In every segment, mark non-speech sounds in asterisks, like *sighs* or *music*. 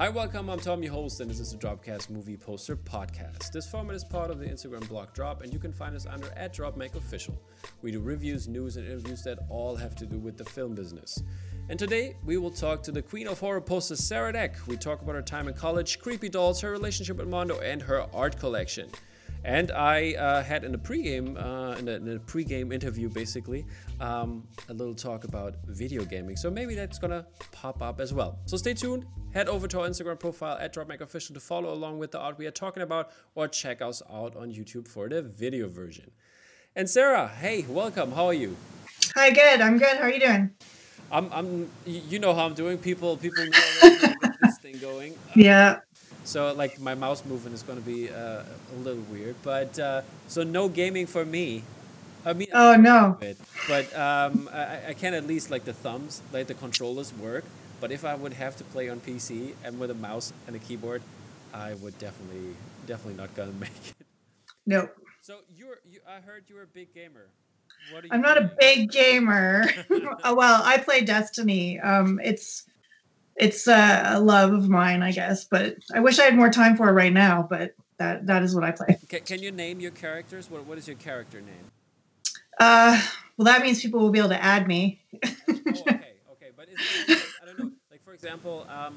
Hi, welcome. I'm Tommy host, and this is the Dropcast Movie Poster Podcast. This format is part of the Instagram blog Drop, and you can find us under at DropMakeOfficial. We do reviews, news, and interviews that all have to do with the film business. And today, we will talk to the queen of horror posters, Sarah Deck. We talk about her time in college, creepy dolls, her relationship with Mondo, and her art collection. And I uh, had in the pregame, uh, in, the, in the pregame interview, basically, um, a little talk about video gaming. So maybe that's gonna pop up as well. So stay tuned. Head over to our Instagram profile at DropMakeOfficial to follow along with the art we are talking about, or check us out on YouTube for the video version. And Sarah, hey, welcome. How are you? Hi, good. I'm good. How are you doing? I'm, I'm. You know how I'm doing. People, people know this thing going. *laughs* Yeah. So like my mouse movement is going to be uh, a little weird, but uh, so no gaming for me. I mean, Oh no. bit, but um, I, I can at least like the thumbs, like the controllers work. But if I would have to play on PC and with a mouse and a keyboard, I would definitely, definitely not gonna *laughs* make it. Nope. So you're, you, I heard you're a big gamer. What are I'm not a big gamer. *laughs* *laughs* oh, well, I play Destiny. Um, it's it's uh, a love of mine, I guess. But I wish I had more time for it right now. But that that is what I play. Can, can you name your characters? What, what is your character name? Uh, well, that means people will be able to add me. oh, okay, okay. But is it, like, I don't know. Like for example, um,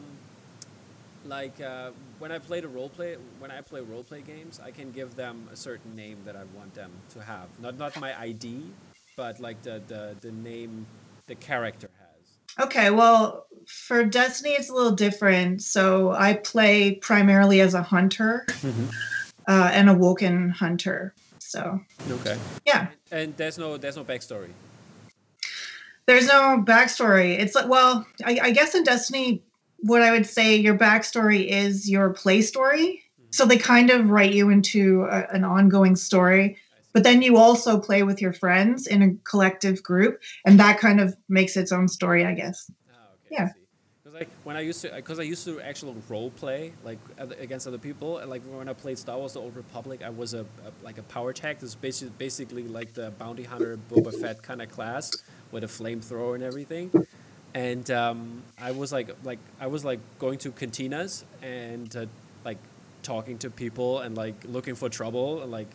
like uh, when I play the role play, when I play role play games, I can give them a certain name that I want them to have. Not not my ID, but like the the, the name the character has. Okay, well, for Destiny, it's a little different. So I play primarily as a hunter uh, and Awoken hunter. So Okay. yeah. And there's no there's no backstory. There's no backstory. It's like, well, I, I guess in Destiny, what I would say your backstory is your play story. So they kind of write you into a, an ongoing story, but then you also play with your friends in a collective group, and that kind of makes its own story, I guess. Ah, okay. Yeah. Because like when I used to, because I used to actually role play like against other people, and like when I played Star Wars: The Old Republic, I was a, a like a Powertech. This is basically basically like the bounty hunter Boba Fett kind of class with a flamethrower and everything. And um, I was like like I was like going to cantinas and uh, like talking to people and like looking for trouble and like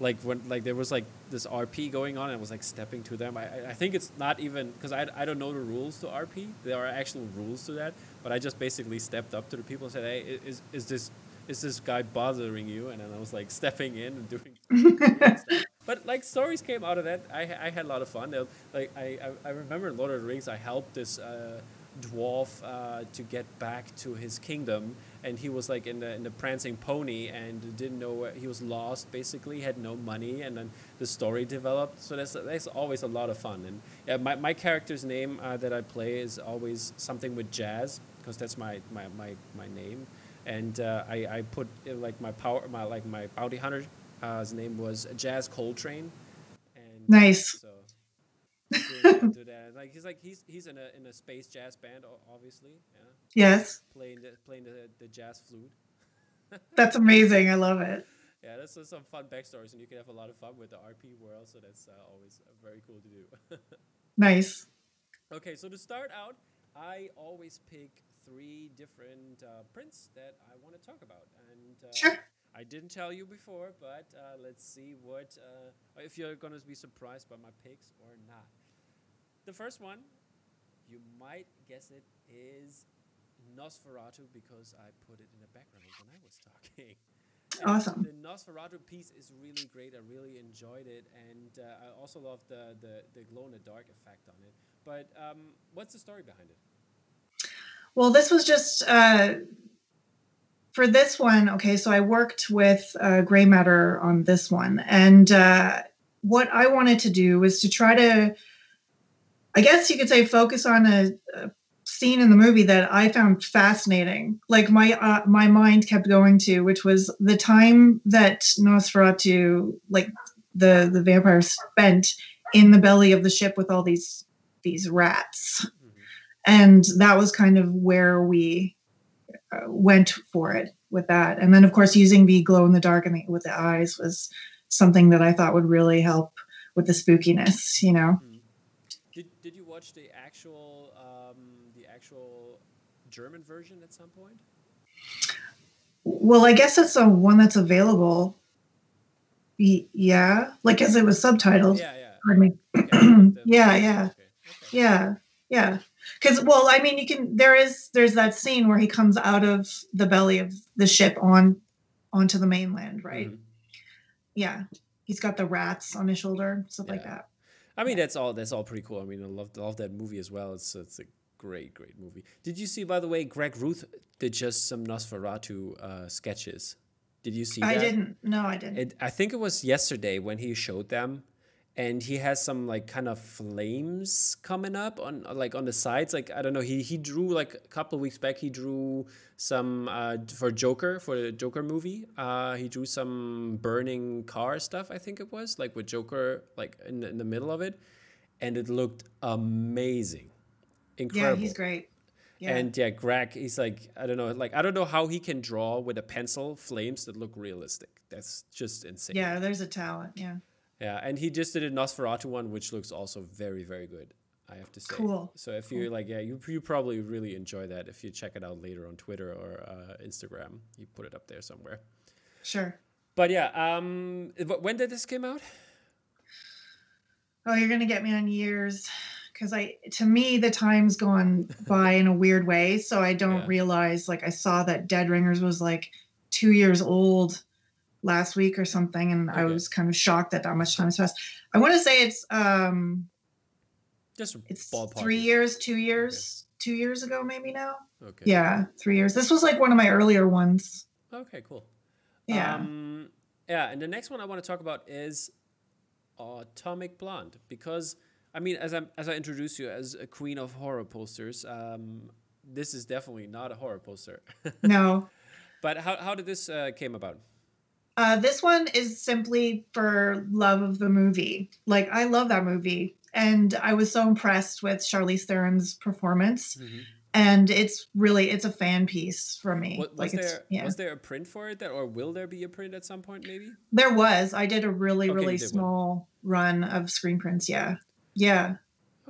like when like there was like this RP going on and I was like stepping to them. I, I- think it's not even because I, I don't know the rules to RP. There are actual rules to that, but I just basically stepped up to the people and said, "Hey, is is this is this guy bothering you?" And then I was like *laughs* stepping in and doing. *laughs* But like stories came out of that. I, I had a lot of fun. Like I, I, I remember in Lord of the Rings, I helped this uh, dwarf uh, to get back to his kingdom, and he was like in the in the prancing pony and didn't know where he was lost. Basically, had no money, and then the story developed. So that's that's always a lot of fun. And yeah, my, my character's name uh, that I play is always something with jazz because that's my my, my, my name. And uh, I, I put uh, like my power my like my bounty hunter. Uh, his name was Jazz Coltrane. And Nice. So do that, do that. Like he's like he's he's in a in a space jazz band, obviously. Yeah, Yes, playing the playing the, the jazz flute. *laughs* that's amazing. I love it. Yeah, that's uh, some fun backstories, and you can have a lot of fun with the RP world. So that's uh, always very cool to do. *laughs* Nice. okay, so to start out, I always pick three different uh, prints that I want to talk about, and uh, Sure. I didn't tell you before, but uh, let's see what uh, if you're gonna be surprised by my picks or not. The first one, you might guess it is Nosferatu because I put it in the background when I was talking. *laughs* Awesome. The Nosferatu piece is really great. I really enjoyed it, and uh, I also love the, the the glow in the dark effect on it. But um, what's the story behind it? Well, this was just uh, for this one. Okay, so I worked with uh, Grey Matter on this one, and uh, what I wanted to do was to try to, I guess you could say, focus on a, a scene in the movie that I found fascinating. Like my uh, my mind kept going to, which was the time that Nosferatu, like the the vampire, spent in the belly of the ship with all these these rats. And that was kind of where we uh, went for it with that. And then of course using the glow in the dark and the, with the eyes was something that i thought would really help with the spookiness you know? You watch the actual um, the actual German version at some point? Well, I guess it's a one that's available. Y- yeah, like as it was subtitled. Yeah, yeah. Pardon me. Okay, *clears throat* the- Yeah, yeah. Okay, okay. Yeah, yeah. Because well, I mean, you can. There is there's that scene where he comes out of the belly of the ship on onto the mainland, right? Mhm. Yeah, he's got the rats on his shoulder, stuff like that. I mean, that's all. That's all pretty cool. I mean, I love love that movie as well. It's it's a great great movie. Did you see, by the way, Greg Ruth did just some Nosferatu uh, sketches? Did you see I that? didn't. No, I didn't. It, I think it was yesterday when he showed them, and he has some like kind of flames coming up on like on the sides. Like I don't know. He he drew like a couple of weeks back. He drew some uh, for Joker for the Joker movie. Uh, he drew some burning car stuff. I think it was like with Joker like in the, in the middle of it, and it looked amazing, incredible yeah, he's great. Yeah. And yeah, Greg, he's like, I don't know, like I don't know how he can draw with a pencil flames that look realistic. That's just insane. yeah, there's a talent. Yeah. Yeah, and he just did a Nosferatu one, which looks also very, very good. I have to say. Cool. So if you like, yeah, you you probably really enjoy that if you check it out later on Twitter or uh, Instagram. You put it up there somewhere. Sure. But yeah, um, when did this came out? Oh, you're gonna get me on years because I to me the time's gone by in a weird way. So I don't *laughs* Yeah. realize like I saw that Dead Ringers was like two years old last week or something, and I was kind of shocked that that much time has passed. I want to say it's um Just it's ballpark. three years, two years, two years ago maybe now. Okay. Yeah, three years. This was like one of my earlier ones. Okay. Cool. Yeah. Um, yeah, and the next one I want to talk about is Atomic Blonde because I mean, as I as I introduced you as a queen of horror posters, um, this is definitely not a horror poster. *laughs* no. but how how did this uh, came about? Uh, this one is simply for love of the movie. Like I love that movie, and I was so impressed with Charlize Theron's performance. And it's really it's a fan piece for me. Wa- Was, like it's there yeah. was there a print for it, that, or will there be a print at some point? Maybe. there was. I did a really Okay, really did one. small run of screen prints. Yeah, yeah.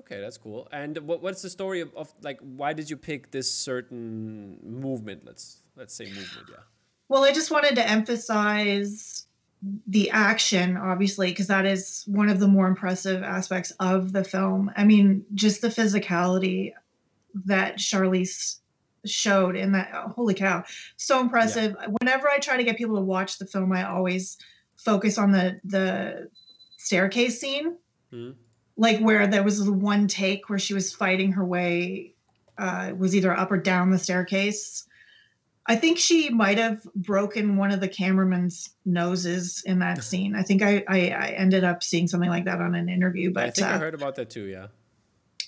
Okay, that's cool. And what, what's the story of, of like why did you pick this certain movement? Let's let's say movement. Yeah. Well, I just wanted to emphasize the action, obviously, because that is one of the more impressive aspects of the film. I mean, just the physicality that Charlize showed in that. oh, holy cow, so impressive! Whenever I try to get people to watch the film, I always focus on the the staircase scene, Hmm. like where there was the one take where she was fighting her way, uh, was either up or down the staircase. I think she might have broken one of the cameraman's noses in that *laughs* scene. I think I, I, I ended up seeing something like that on an interview, but I think I uh, heard about that too. Yeah.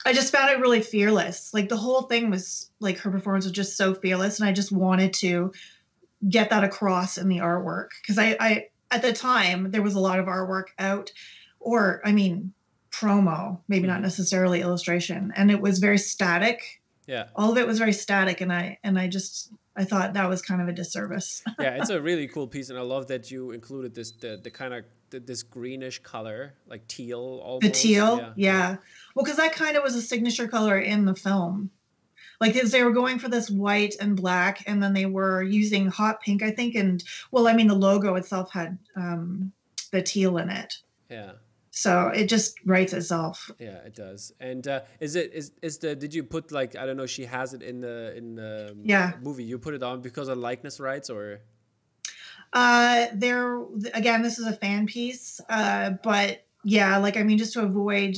I just found it really fearless. Like the whole thing was like her performance was just so fearless, and I just wanted to get that across in the artwork because I, I at the time there was a lot of artwork out, or I mean promo, maybe not Mhm. necessarily illustration, and it was very static. Yeah. All of it was very static, and I and I just I thought that was kind of a disservice. *laughs* yeah, it's a really cool piece, and I love that you included this the, the kind of the, this greenish color, like teal almost. the teal? Yeah, well because that kind of was a signature color in the film. Like they were going for this white and black and then they were using hot pink i think and well i mean the logo itself had um, the teal in it. Yeah, so it just writes itself yeah, it does. And uh, is it is is the did you put like I don't know? She has it in the in the um, Yeah. movie. You put it on because of likeness rights, or uh there again this is a fan piece uh but yeah like i mean just to avoid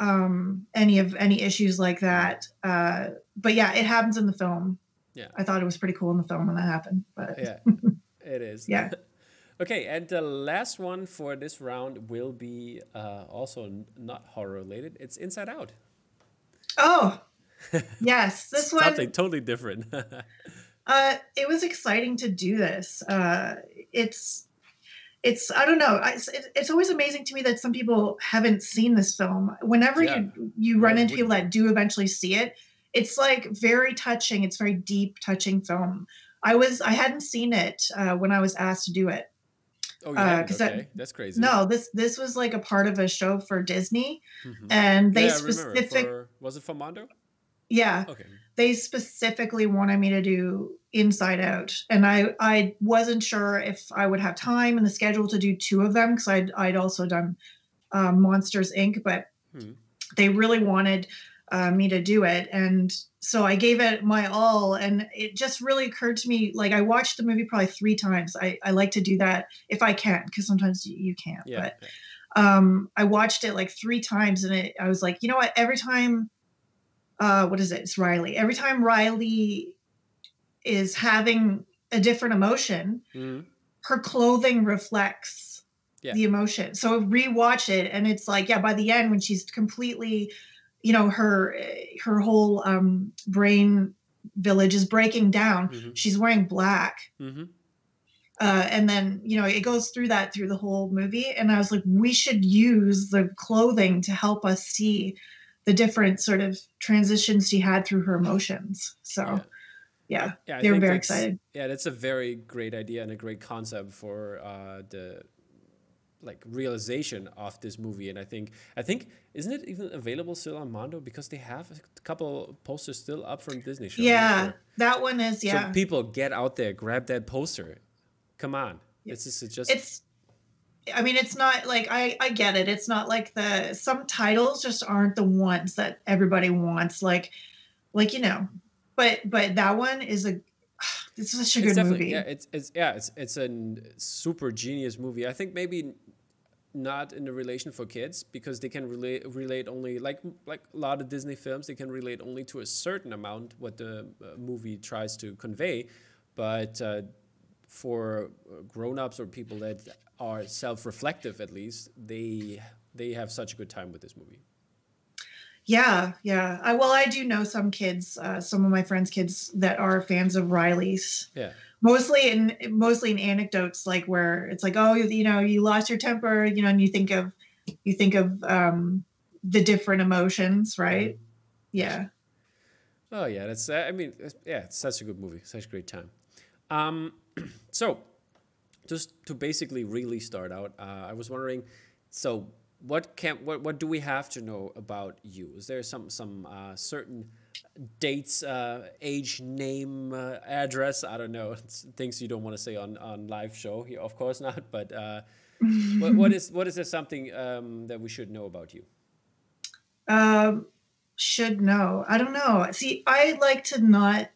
um any of any issues like that uh but yeah it happens in the film Yeah. i thought it was pretty cool in the film when that happened but yeah, *laughs* it is. Yeah. *laughs* okay, and the last one for this round will be uh, also not horror related. It's Inside Out. oh *laughs* yes this one Something totally different. *laughs* Uh, it was exciting to do this. Uh, it's, it's I don't know. I, it's, it's always amazing to me that some people haven't seen this film. Whenever Yeah. you you run into people that do eventually see it, it's like very touching. It's very deep, touching film. I was I hadn't seen it uh, when I was asked to do it. Oh, Uh? 'cause that- okay, that's crazy. No, this this was like a part of a show for Disney, Mhm. and they yeah, specific For, was it for Mondo? Yeah. Okay. They specifically wanted me to do Inside Out, and I I wasn't sure if I would have time in the schedule to do two of them because I'd I'd also done um, Monsters Inc. But Hmm. they really wanted uh, me to do it, and so I gave it my all. And it just really occurred to me like I watched the movie probably three times. I I like to do that if I can because sometimes you, can't. Yeah. But um i watched it like three times and it, i was like you know what every time uh what is it it's riley every time riley is having a different emotion Mhm. her clothing reflects Yeah. the emotion so rewatch it and it's like yeah by the end when she's completely you know her her whole um brain village is breaking down Mhm. she's wearing black Mhm. uh, and then you know it goes through that through the whole movie and i was like we should use the clothing to help us see the different sort of transitions she had through her emotions so Yeah. yeah, Yeah, they were very excited Yeah, that's a very great idea and a great concept for uh, the like realization of this movie. And I think I think isn't it even available still on Mondo because they have a couple posters still up from Disney show. Yeah sure. that one is yeah So people get out there, grab that poster. Come on, this is just it's i mean it's not like i i get it it's not like the some titles just aren't the ones that everybody wants like like you know but but that one is a *sighs* it's such a it's good definitely movie yeah it's it's yeah it's it's a super genius movie i think maybe not in the relation for kids because they can relate relate only like like a lot of disney films they can relate only to a certain amount what the uh, movie tries to convey but uh, for uh, grown-ups or people that are self-reflective at least they they have such a good time with this movie Yeah, yeah. I, well, I do know some kids, uh, some of my friends' kids that are fans of Riley's. yeah Mostly in mostly in anecdotes, like where it's like, oh, you know, you lost your temper, you know, and you think of you think of um, the different emotions, right? Yeah. Oh yeah, that's. I mean, it's, yeah, it's such a good movie, such a great time. Um, *clears throat* so, just to basically really start out, uh, I was wondering, so what can what what do we have to know about you? Is there some some uh, certain dates, uh, age, name, uh, address? I don't know. It's things you don't want to say on on live show here, of course not. *laughs* But uh, what, what is what is there something um, that we should know about you? Um, should know. I don't know. See, I like to not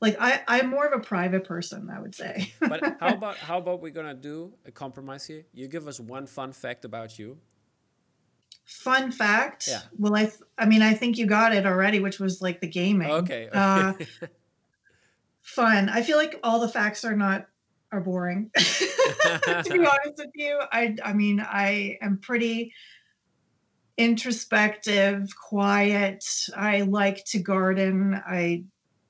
like I I'm more of a private person. I would say. but how *laughs* about how about we're gonna do a compromise here? You give us one fun fact about you. Fun fact. Yeah. Well, I th- I mean I think you got it already, which was like the gaming. Okay. Uh, *laughs* fun. I feel like all the facts are not are boring. *laughs* to be honest with you, I I mean I am pretty introspective, quiet. I like to garden. I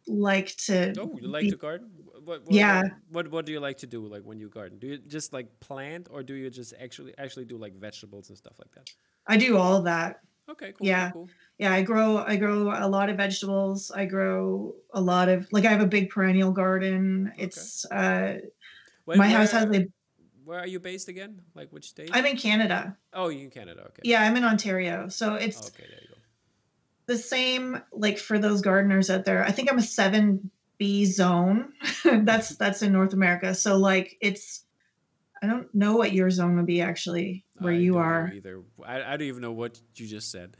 like to oh, you like be- to garden? What, what, Yeah. What, what what do you like to do like when you garden? Do you just like plant or do you just actually actually do like vegetables and stuff like that? I do all that. Okay. Cool. Yeah. Cool. Yeah, I grow I grow a lot of vegetables. I grow a lot of like I have a big perennial garden. It's uh Where, my house where- has a Where are you based again? Like which state? I'm in Canada. oh, you in Canada. Okay. Yeah, I'm in Ontario. So it's Okay. There you go. the same like for those gardeners out there. I think I'm a 7B zone. *laughs* that's *laughs* that's in North America. So like it's I don't know what your zone would be actually where I you don't are. Either. I, I don't even know what you just said.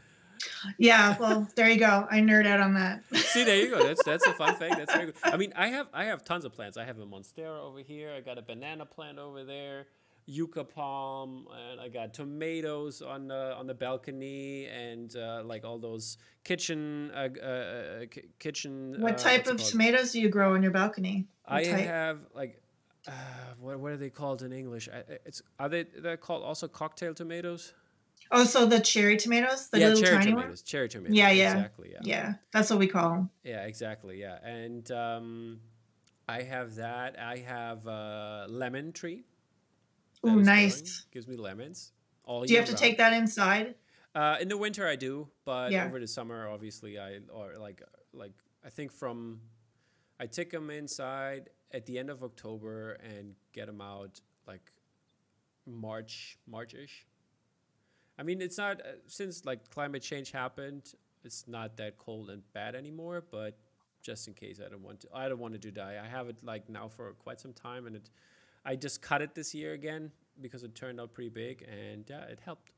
Yeah, well, there you go. I nerd out on that. *laughs* See, there you go. That's that's a fun fact. That's very good. I mean, I have I have tons of plants. I have a monstera over here. I got a banana plant over there, yucca palm, and I got tomatoes on the on the balcony, and uh, like all those kitchen uh, uh, uh, kitchen. What uh, type of called? tomatoes do you grow on your balcony? What I type? have like. Uh, what, what are they called in English? It's are they they're called also cocktail tomatoes? Oh, so the cherry tomatoes, the yeah, little cherry tiny tomatoes. ones. Cherry tomatoes. Yeah, yeah. Exactly. Yeah. Yeah, that's what we call them. Yeah, exactly. Yeah, and um, I have that. I have a lemon tree. is nice. growing, Gives me lemons. All Do you have to round. take that inside? Uh, in the winter, I do, but Yeah. over the summer, obviously, I or like like I think from I take them inside at the end of October and get them out like March March-ish. I mean, it's not uh, since like climate change happened. it's not that cold and bad anymore, but just in case I don't want to I don't want to die. I have it like now for quite some time and it I just cut it this year again because it turned out pretty big and yeah, it helped.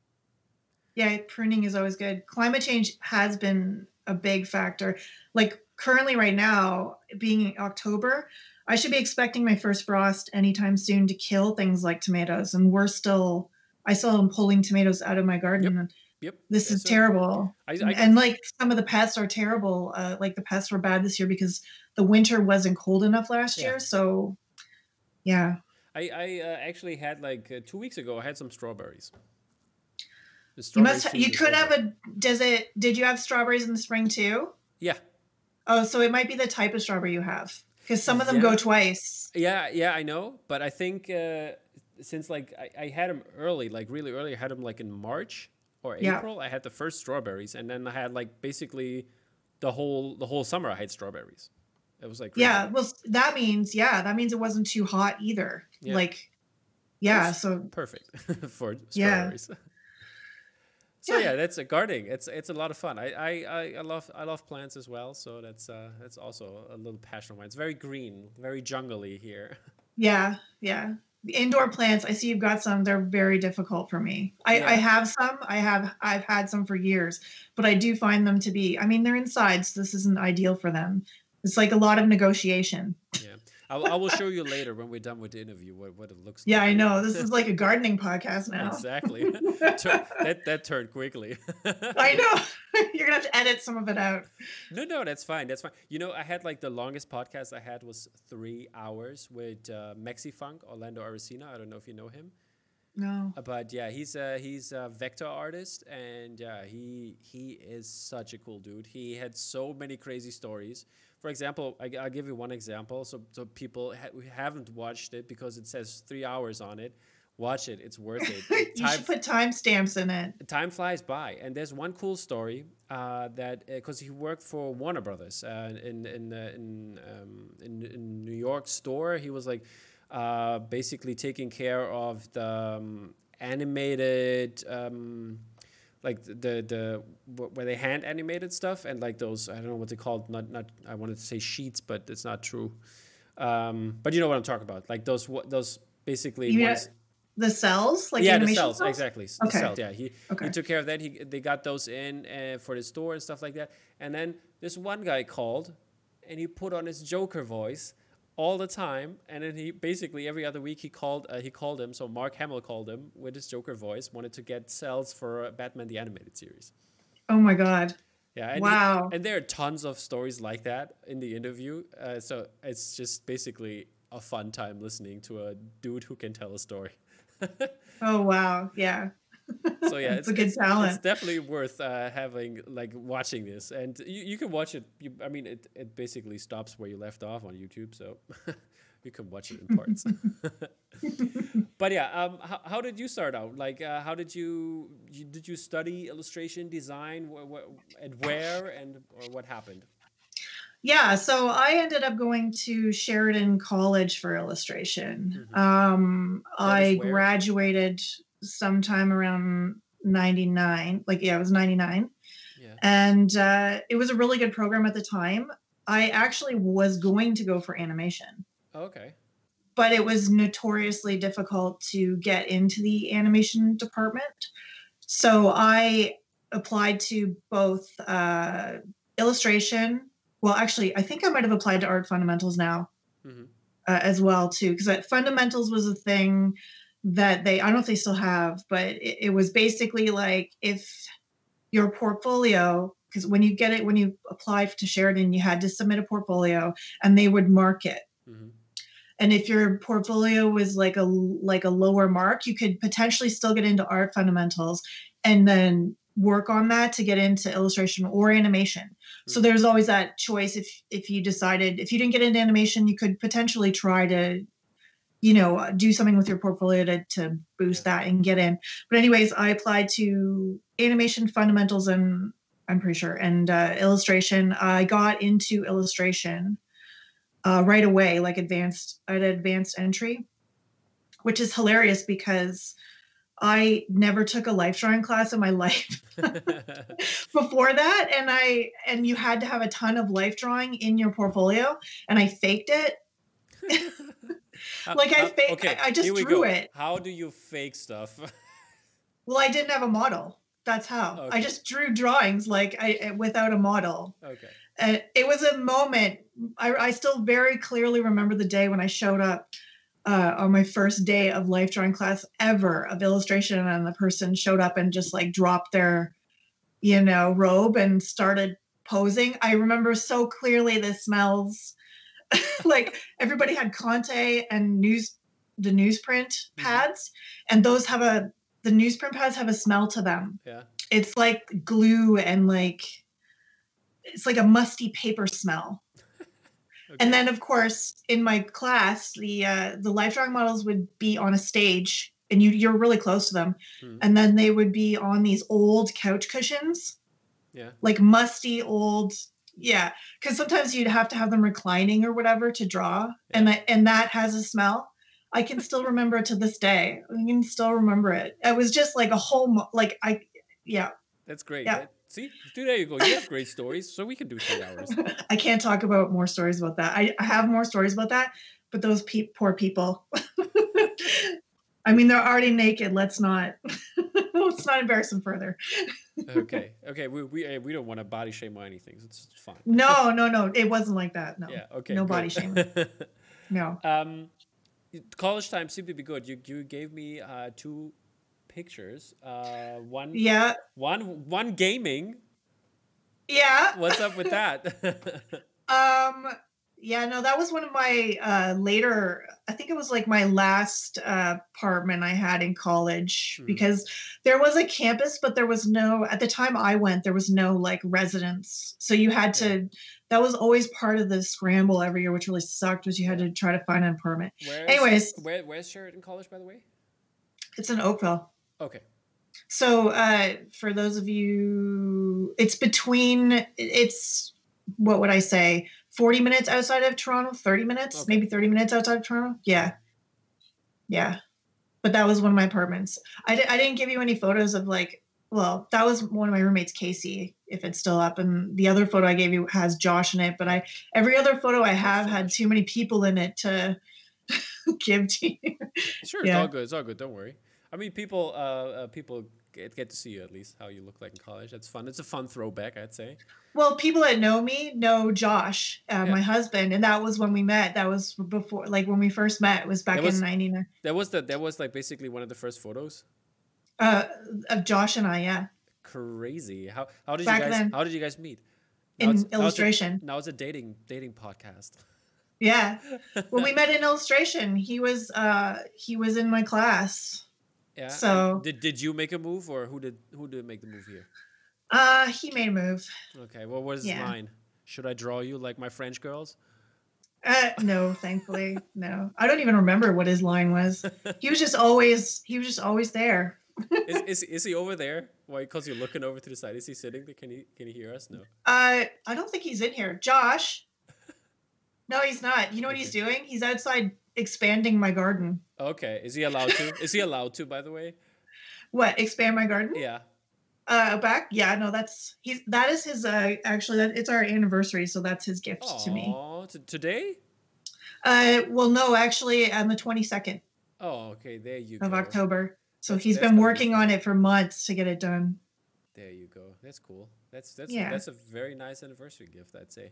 Yeah, pruning is always good. Climate change has been a big factor. Like currently right now, being October, I should be expecting my first frost anytime soon to kill things like tomatoes and we're still I still am pulling tomatoes out of my garden. Yep. Yep. This is sir. terrible. I, I and like some of the pests are terrible. Uh, like the pests were bad this year because the winter wasn't cold enough last Yeah. year. So, yeah. I, I uh, actually had like uh, two weeks ago. I had some strawberries. You must. You could have a. Does it? Did you have strawberries in the spring too? Yeah, Oh, so it might be the type of strawberry you have because some of them Yeah. go twice. yeah, yeah. I know, but I think uh, since like I, I had them early, like really early, I had them like in March or April. Yeah. I had the first strawberries, and then I had like basically the whole the whole summer. I had strawberries. It was like crazy. Yeah. Well, that means yeah, that means it wasn't too hot either. Yeah. Like, yeah. So perfect *laughs* for Yeah. *laughs* So Yeah. yeah, that's a gardening. It's it's a lot of fun. I, I, I, I love I love plants as well. So that's uh that's also a little passion of mine. It's very green, very jungly here. *laughs* Yeah, yeah. The indoor plants, I see you've got some. They're very difficult for me. I, Yeah. I have some. I have I've had some for years, but I do find them to be. I mean, they're inside, so this isn't ideal for them. It's like a lot of negotiation. Yeah, I, will- I will show you later when we're done with the interview what, what it looks Yeah, like. Yeah, I know. This *laughs* is like a gardening podcast now. exactly. *laughs* Tur- that that turned quickly. I *laughs* know. You're gonna have to edit some of it out. No, no, that's fine. That's fine. You know, I had like the longest podcast I had was three hours with uh, Mexifunk, Orlando Arocena. I don't know if you know him. No. Uh, but yeah, he's a he's a vector artist, and yeah, he he is such a cool dude. He had so many crazy stories. For example, I, I'll give you one example. So so people ha- who haven't watched it because it says three hours on it. Watch it; it's worth it. *laughs* you Time should put timestamps in it. time flies by and there's one cool story uh, that because he worked for warner brothers uh, in in uh, in, um, in in new york store he was like uh, basically taking care of the um, animated um, like the the, where they hand animated stuff and like those i don't know what they called not not i wanted to say sheets but it's not true um, but you know what i'm talking about like those wa- those basically Yeah, ones The cells, like yeah, the cells, cells? exactly. Okay. cells. Yeah, he Okay. he took care of that. He they got those in uh, for the store and stuff like that. And then this one guy called, and he put on his Joker voice all the time. And then he basically every other week he called uh, he called him. So Mark Hamill called him with his Joker voice, wanted to get cells for uh, Batman the animated series. Oh my god. Yeah. And Wow. He, and there are tons of stories like that in the interview. Uh, so it's just basically a fun time listening to a dude who can tell a story. *laughs* Oh wow. Yeah. So yeah, *laughs* It's a good talent. It's definitely worth uh, having like watching this, and you, you can watch it. You, I mean, it, it basically stops where you left off on YouTube, so *laughs* you can watch it in parts. *laughs* but yeah, um, how, how did you start out? Like, uh, how did you, you did you study illustration design? Wh- wh- and where and or what happened? Yeah, so I ended up going to Sheridan College for illustration. Mhm. Um, I where? graduated sometime around 99. Like, yeah, it was 99. Yeah. And uh, it was a really good program at the time. I actually was going to go for animation, Oh, okay. but it was notoriously difficult to get into the animation department. So I applied to both uh, illustration. Well, actually, I think I might have applied to art fundamentals now hmm uh, as well too, because fundamentals was a thing that they I don't know if they still have, but it, it was basically like if your portfolio because when you get it when you applied to Sheridan, you had to submit a portfolio and they would mark it. hmm And if your portfolio was like a like a lower mark, you could potentially still get into art fundamentals and then work on that to get into illustration or animation. So Mhm. there's always that choice if if you decided if you didn't get into animation, you could potentially try to you know do something with your portfolio to to boost that and get in. But anyways, I applied to animation fundamentals and I'm pretty sure and uh, illustration. I got into illustration uh, right away, like advanced at advanced entry, which is hilarious because I never took a life drawing class in my *laughs* life *laughs* before that. And I, and you had to have a ton of life drawing in your portfolio and I faked it. *laughs* Uh, like I uh, faked, okay, I, I just drew go. it. How do you fake stuff? *laughs* well, I didn't have a model. That's how okay. I just drew drawings like I eh, without a model. Okay. And it was a moment. I, I still very clearly remember the day when I showed up uh, on my first day of life drawing class ever of illustration, and the person showed up and just like dropped their, you know, robe and started posing. I remember so clearly the smells. *laughs* like everybody had Conte and news, the newsprint mm-hmm. pads, and those have a the newsprint pads have a smell to them. Yeah, it's like glue and like it's like a musty paper smell. *laughs* Okay. And then, of course, in my class, the uh, the life drawing models would be on a stage, and you you're really close to them, hmm. and then they would be on these old couch cushions, yeah, like musty old, yeah, because sometimes you'd have to have them reclining or whatever to draw, and that and that has a smell. I can still remember it to this day. I can still remember it. It was just like a whole like I, yeah. That's great. Yeah. That, See, there you go. You have great stories, so we can do three hours. *laughs* I can't talk about more stories about that. I, I have more stories about that, but those pe- poor people. *laughs* I mean, they're already naked. Let's not *laughs* let's not embarrass them further. okay, okay. We we we don't want to body shame or anything. It's, it's fine. No, no, no. It wasn't like that. No. Yeah. Okay. No good. body shame. *laughs* no. Um, college time seemed to be good. You you gave me uh, two pictures. Uh, one. Yeah. One one gaming. Yeah. What's up with that? *laughs* um. Yeah. No, that was one of my uh, later. I think it was like my last uh, apartment I had in college hmm. because there was a campus, but there was no. At the time I went, there was no like residence, so you had to. That was always part of the scramble every year, which really sucked. Was you had to try to find an apartment. Where's, Anyways, where, where's Sheridan College, by the way? It's in Oakville. Okay. So uh, for those of you, it's between, it's, what would I say, 40 minutes outside of Toronto, 30 minutes, okay. maybe 30 minutes outside of Toronto. Yeah. Yeah. But that was one of my apartments. I, di- I didn't give you any photos of like, well, that was one of my roommates, Casey, if it's still up. And the other photo I gave you has Josh in it. But I, every other photo I have had too many people in it to *laughs* give to you. Sure. Yeah. It's all good. It's all good. Don't worry. I mean, people, uh, uh, people get, get to see you at least how you look like in college. That's fun. It's a fun throwback, I'd say. Well, people that know me know Josh, uh, yeah. my husband, and that was when we met. That was before, like when we first met. It was back was, in '99. That was the that was like basically one of the first photos. Uh, of Josh and I, yeah. Crazy. How how did back you guys then, how did you guys meet? Now in illustration. Now it's, a, now it's a dating dating podcast. Yeah. *laughs* when we met in illustration, he was uh he was in my class. Yeah. So did did you make a move or who did who did make the move here? Uh, he made a move. Okay. Well, what is yeah. mine? Should I draw you like my French girls? Uh, no, thankfully, no. I don't even remember what his line was. He was just always he was just always there. is, is is he over there? Why? Because you're looking over to the side. Is he sitting there? Can he can he hear us? No. Uh, I don't think he's in here. Josh. No, he's not. You know what okay. he's doing? He's outside expanding my garden. Okay. Is he allowed to? Is he allowed to, by the way? What, expand my garden? Yeah. Uh back? Yeah, no, that's he's that is his uh actually that it's our anniversary, so that's his gift Aww, to me. Oh, today? Uh well no, actually on the 22nd. Oh, okay. There you of go. Of October. So that's, he's that's been working on it for months to get it done. There you go. That's cool. That's that's yeah. that's a very nice anniversary gift, I'd say.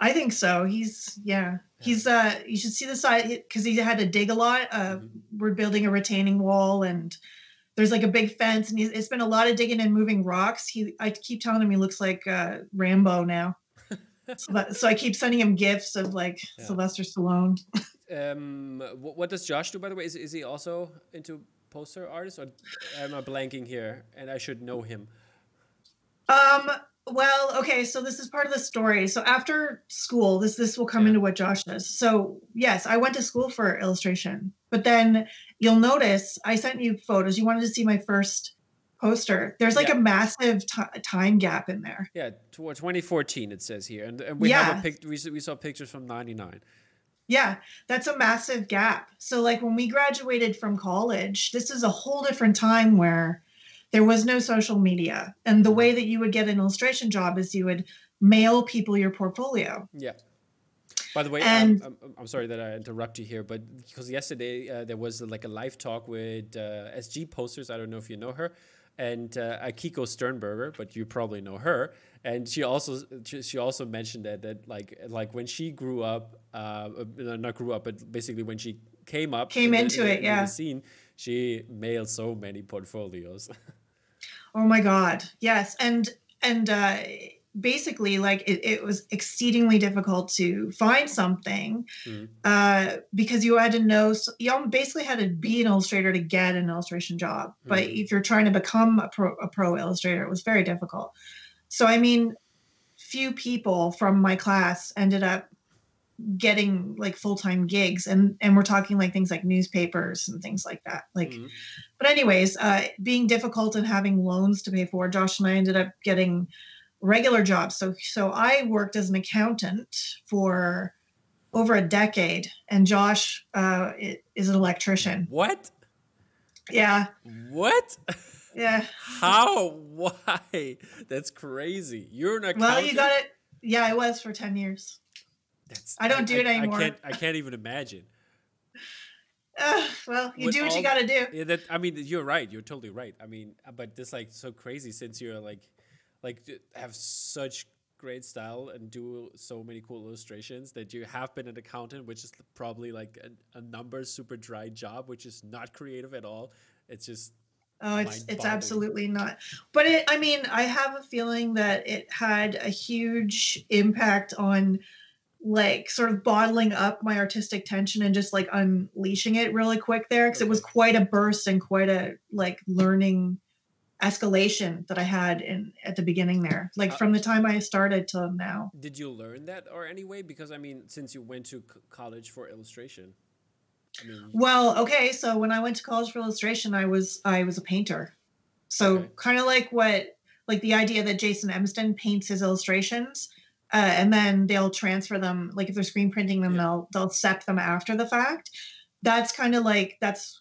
I think so. He's yeah. He's uh you should see the side because he had to dig a lot. Uh mm-hmm. we're building a retaining wall and there's like a big fence and he's it's been a lot of digging and moving rocks. He I keep telling him he looks like uh Rambo now. *laughs* so, that, so I keep sending him gifts of like yeah. Sylvester Stallone. *laughs* um what, what does Josh do by the way? Is is he also into poster artists or am I blanking here and I should know him? Um well, okay, so this is part of the story. So after school, this this will come yeah. into what Josh does. So yes, I went to school for illustration, but then you'll notice I sent you photos. You wanted to see my first poster. There's like yeah. a massive t- time gap in there. Yeah, toward 2014 it says here, and, and we yeah. have a pic. We, we saw pictures from '99. Yeah, that's a massive gap. So, like when we graduated from college, this is a whole different time where there was no social media. And the way that you would get an illustration job is you would mail people your portfolio. Yeah. By the way, And- um, I'm, I'm sorry that I interrupt you here, but because yesterday uh, there was uh, like a live talk with uh, SG Posters. I don't know if you know her, and uh, Akiko Stehrenberger, but you probably know her. And she also she also mentioned that that like like when she grew up, uh, uh, not grew up, but basically when she came up, Came in into the- it, in yeah. the scene, she mailed so many portfolios. *laughs* Oh my God. Yes. And, and, uh, basically like it, it was exceedingly difficult to find something Mhm. uh, because you had to know you al- basically had to be an illustrator to get an illustration job but Mhm. if you're trying to become a pro, a pro illustrator it was very difficult so i mean few people from my class ended up getting like full-time gigs and and we're talking like things like newspapers and things like that like Mhm. but anyways uh being difficult and having loans to pay for josh and i ended up getting regular jobs so so i worked as an accountant for over a decade and josh uh is an electrician What? yeah What? yeah How? Why? That's crazy. You're an accountant. well you got it yeah i was for 10 years That's, I don't do it anymore. I can't. I can't even imagine. *sighs* uh, well you With do what all- you got to do Yeah, that. I mean, you're right. You're totally right. I mean, uh, but this like so crazy since you're like, like have such great style and do so many cool illustrations that you have been an accountant, which is probably like a, a numbers super dry job, which is not creative at all. It's just Oh, it's it's absolutely not. But it, I mean, I have a feeling that it had a huge impact on like sort of bottling up my artistic tension and just like unleashing it really quick there because it was quite a burst and quite a like learning escalation that I had in at the beginning there. Like Uh, from the time I started till now. Did you learn that or anyway? Because I mean, since you went to c- college for illustration, I mean, Well, okay, so when I went to college for illustration, I was I was a painter. So Okay. kind of like what like the idea that Jason Edmiston paints his illustrations, uh, and then they'll transfer them. Like if they're screen printing them, Yeah. they'll they'll sep them after the fact. That's kind of like that's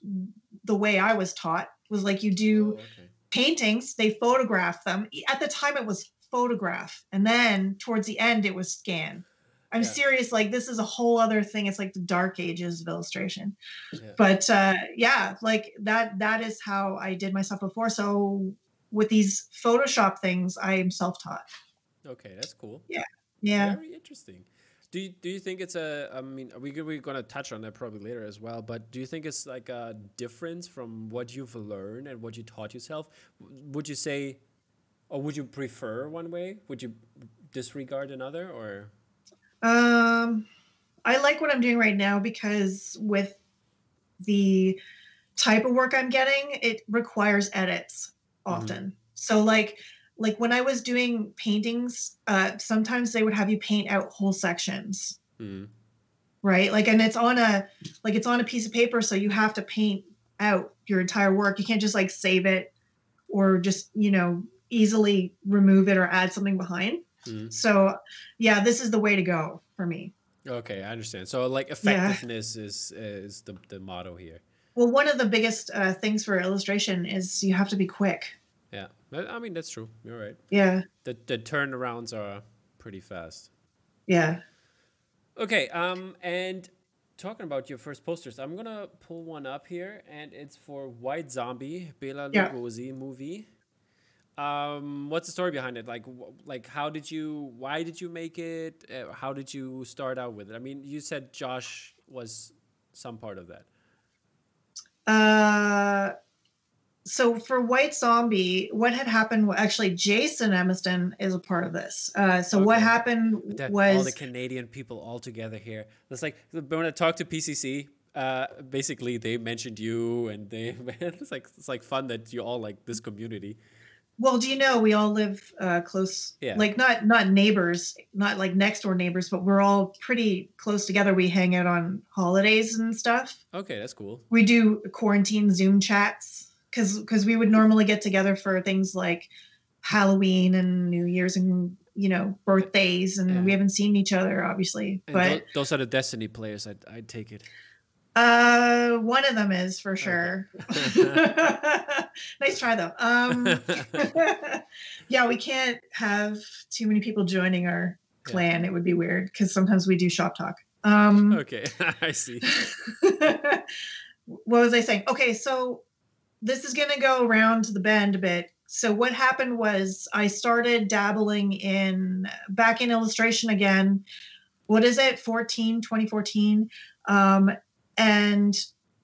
the way I was taught. Was like you do oh, okay. paintings, they photograph them. At the time, it was photograph, and then towards the end, it was scan. I'm Yeah. serious. Like this is a whole other thing. It's like the dark ages of illustration. Yeah. But uh, yeah, like that. That is how I did myself before. So with these Photoshop things, I am self-taught. Okay, that's cool. Yeah. Yeah, very interesting. Do you, do you think it's a? I mean, we we're gonna touch on that probably later as well. But do you think it's like a difference from what you've learned and what you taught yourself? Would you say, or would you prefer one way? Would you disregard another, or Um, I like what I'm doing right now because with the type of work I'm getting, it requires edits often. So like like when I was doing paintings, uh, sometimes they would have you paint out whole sections, Hmm. right? Like and it's on a like it's on a piece of paper, so you have to paint out your entire work. You can't just like save it or just you know easily remove it or add something behind. Hmm. So yeah, this is the way to go for me. Okay, I understand. So like effectiveness is is the the motto here. Well, one of the biggest uh, things for illustration is you have to be quick. Yeah, I mean that's true. You're right. Yeah, The the turnarounds are pretty fast. yeah. Okay, um, and talking about your first posters, I'm gonna pull one up here, and it's for White Zombie, Bela Yeah. Lugosi movie. Um, what's the story behind it? Like, like how did you? Why did you make it? Uh, how did you start out with it? I mean, you said Josh was some part of that. Uh, so for White Zombie, what had happened? Actually, Jason Edmiston is a part of this. Uh, so what Okay. happened The- all was the Canadian people all together here. It's like when I talked to PCC, uh, basically they mentioned you, and they *laughs* it's like it's like fun that you all like this community. well, do you know we all live uh, close? Yeah. Like not not neighbors, not like next door neighbors, but we're all pretty close together. We hang out on holidays and stuff. Okay, that's cool. we do quarantine zoom chats because because we would normally get together for things like halloween and new year's and you know birthdays and Yeah. we haven't seen each other obviously And but tho- those are the Destiny players. I I take it. uh one of them is for sure *laughs* *laughs* nice try though um *laughs* yeah we can't have too many people joining our Yeah. clan it would be weird because sometimes we do shop talk um Okay, I see. what was I saying? Okay, so this is going to go around the bend a bit. So what happened was I started dabbling in back in illustration again. What is it? 14, 2014. Um, and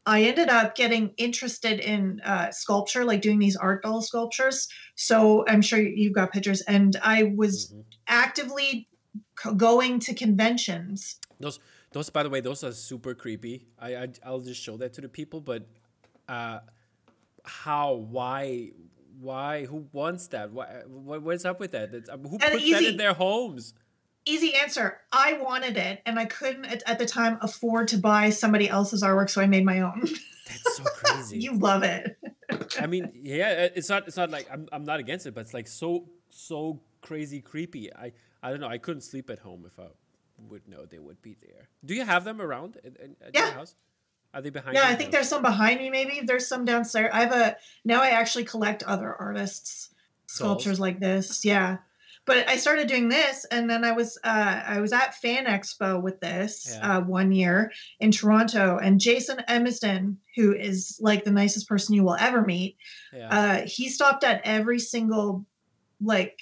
I ended up getting interested in uh, sculpture, like doing these art doll sculptures. So I'm sure you've got pictures. And I was Mhm. actively co- going to conventions Those those by the way, those are super creepy. I, I I'll just show that to the people, but uh, how? Why? Why? Who wants that? Why, what's up with that? That's, uh, who And puts that in their homes? easy answer i wanted it and i couldn't at, at the time afford to buy somebody else's artwork so i made my own *laughs* That's so crazy. you love it I mean, yeah, it's not. It's not like I'm. I'm not against it, but it's like so so crazy creepy. I I don't know. I couldn't sleep at home if I would know they would be there. Do you have them around at, at at your Yeah. house? Are they behind? yeah i think there's some behind me maybe there's some downstairs i have a now i actually collect other artists sculptures like this yeah but i started doing this and then i was uh, i was at fan expo with this Yeah. uh, one year in toronto and jason Edmiston who is like the nicest person you will ever meet Yeah. uh, he stopped at every single like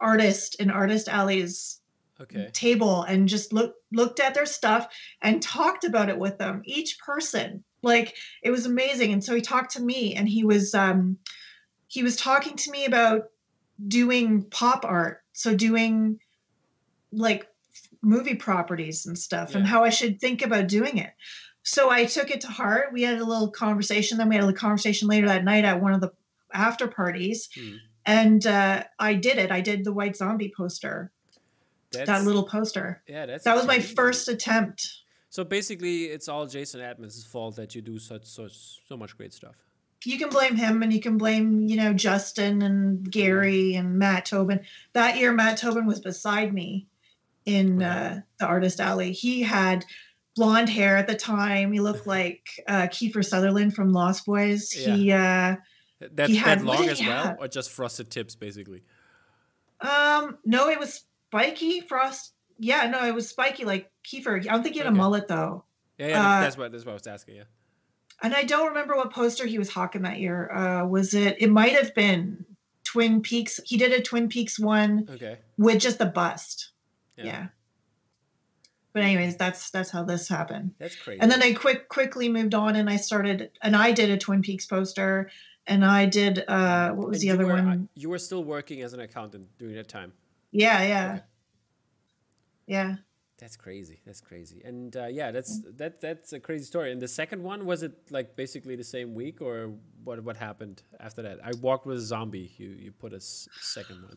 artist and artist alley's okay. table and just looked looked at their stuff and talked about it with them each person. Like it was amazing. And so he talked to me and he was um he was talking to me about doing pop art. So doing like movie properties and stuff and how i should think about doing it. So i took it to heart. We had a little conversation. Then we had a little conversation later that night at one of the after parties. Hmm. and uh, i did it. I did the white zombie poster that little poster Yeah, that's that was my first attempt. So basically, it's all Jason Edmiston's fault that you do such so so much great stuff. You can blame him and you can blame, you know, Justin and Gary and Matt Tobin. That year, Matt Tobin was beside me in uh, the Artist Alley. He had blonde hair at the time. He looked *laughs* like uh, Kiefer Sutherland from Lost Boys. He, uh, That's He had- that long as well, have? or just frosted tips, basically. um, no, it was spiky frost. Yeah, no, it was spiky like Kiefer. I don't think he had a mullet though. Yeah, yeah. Uh, that's what that's what I was asking. Yeah. and I don't remember what poster he was hawking that year. Uh, was it? It might have been Twin Peaks. He did a Twin Peaks one Okay. with just the bust. Yeah. Yeah. But anyways, that's that's how this happened. That's crazy. And then I quick quickly moved on, and I started, and I did a Twin Peaks poster, and I did uh, what was And the other were, uh, one? You were still working as an accountant during that time. Yeah, yeah, yeah. That's crazy. That's crazy. And uh, yeah, that's that that's a crazy story. And the second one was it like basically the same week or what what happened after that? I walked with a zombie. You you put a s- second one.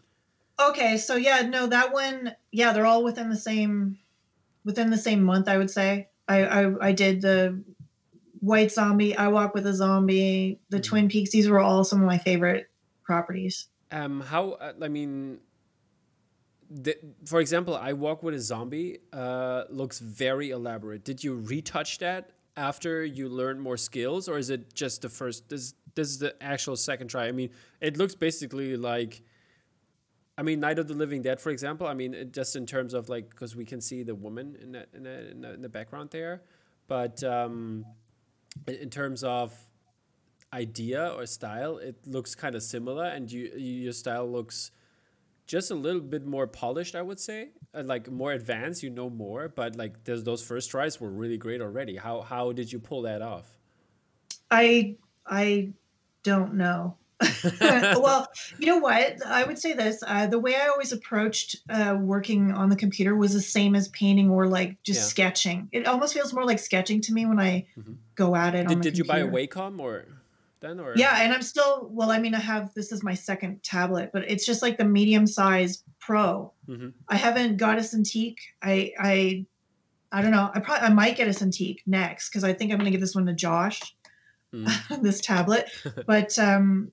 Okay, so yeah, no, that one, yeah, they're all within the same, within the same month, I would say. I I, I did the White Zombie, I Walk with a Zombie, the Mhm. Twin Peaks. These were all some of my favorite properties. Um, how? Uh, I mean, the, for example, I walk with a zombie. Uh, looks very elaborate. Did you retouch that after you learned more skills, or is it just the first? This this is the actual second try. I mean, it looks basically like. I mean, Night of the Living Dead, for example. I mean, it, just in terms of like, because we can see the woman in the in the, in in the background there, but um, in, terms of idea or style, it looks kind of similar, and you your style looks just a little bit more polished, I would say, like more advanced. You know more, but like those first tries were really great already. How how did you pull that off? I I don't know. *laughs* well, you know what? I would say this: uh, the way I always approached uh, working on the computer was the same as painting or like just Yeah. sketching. It almost feels more like sketching to me when I Mhm. go at it. on Did, did you buy a. Wacom or then or Yeah, and I'm still well. I mean, I have this is my second tablet, but it's just like the medium size Pro. Mhm. I haven't got a Cintiq. I I I don't know. I probably I might get a Cintiq next because I think I'm gonna give this one to Josh. Mm. *laughs* this tablet, *laughs* but um,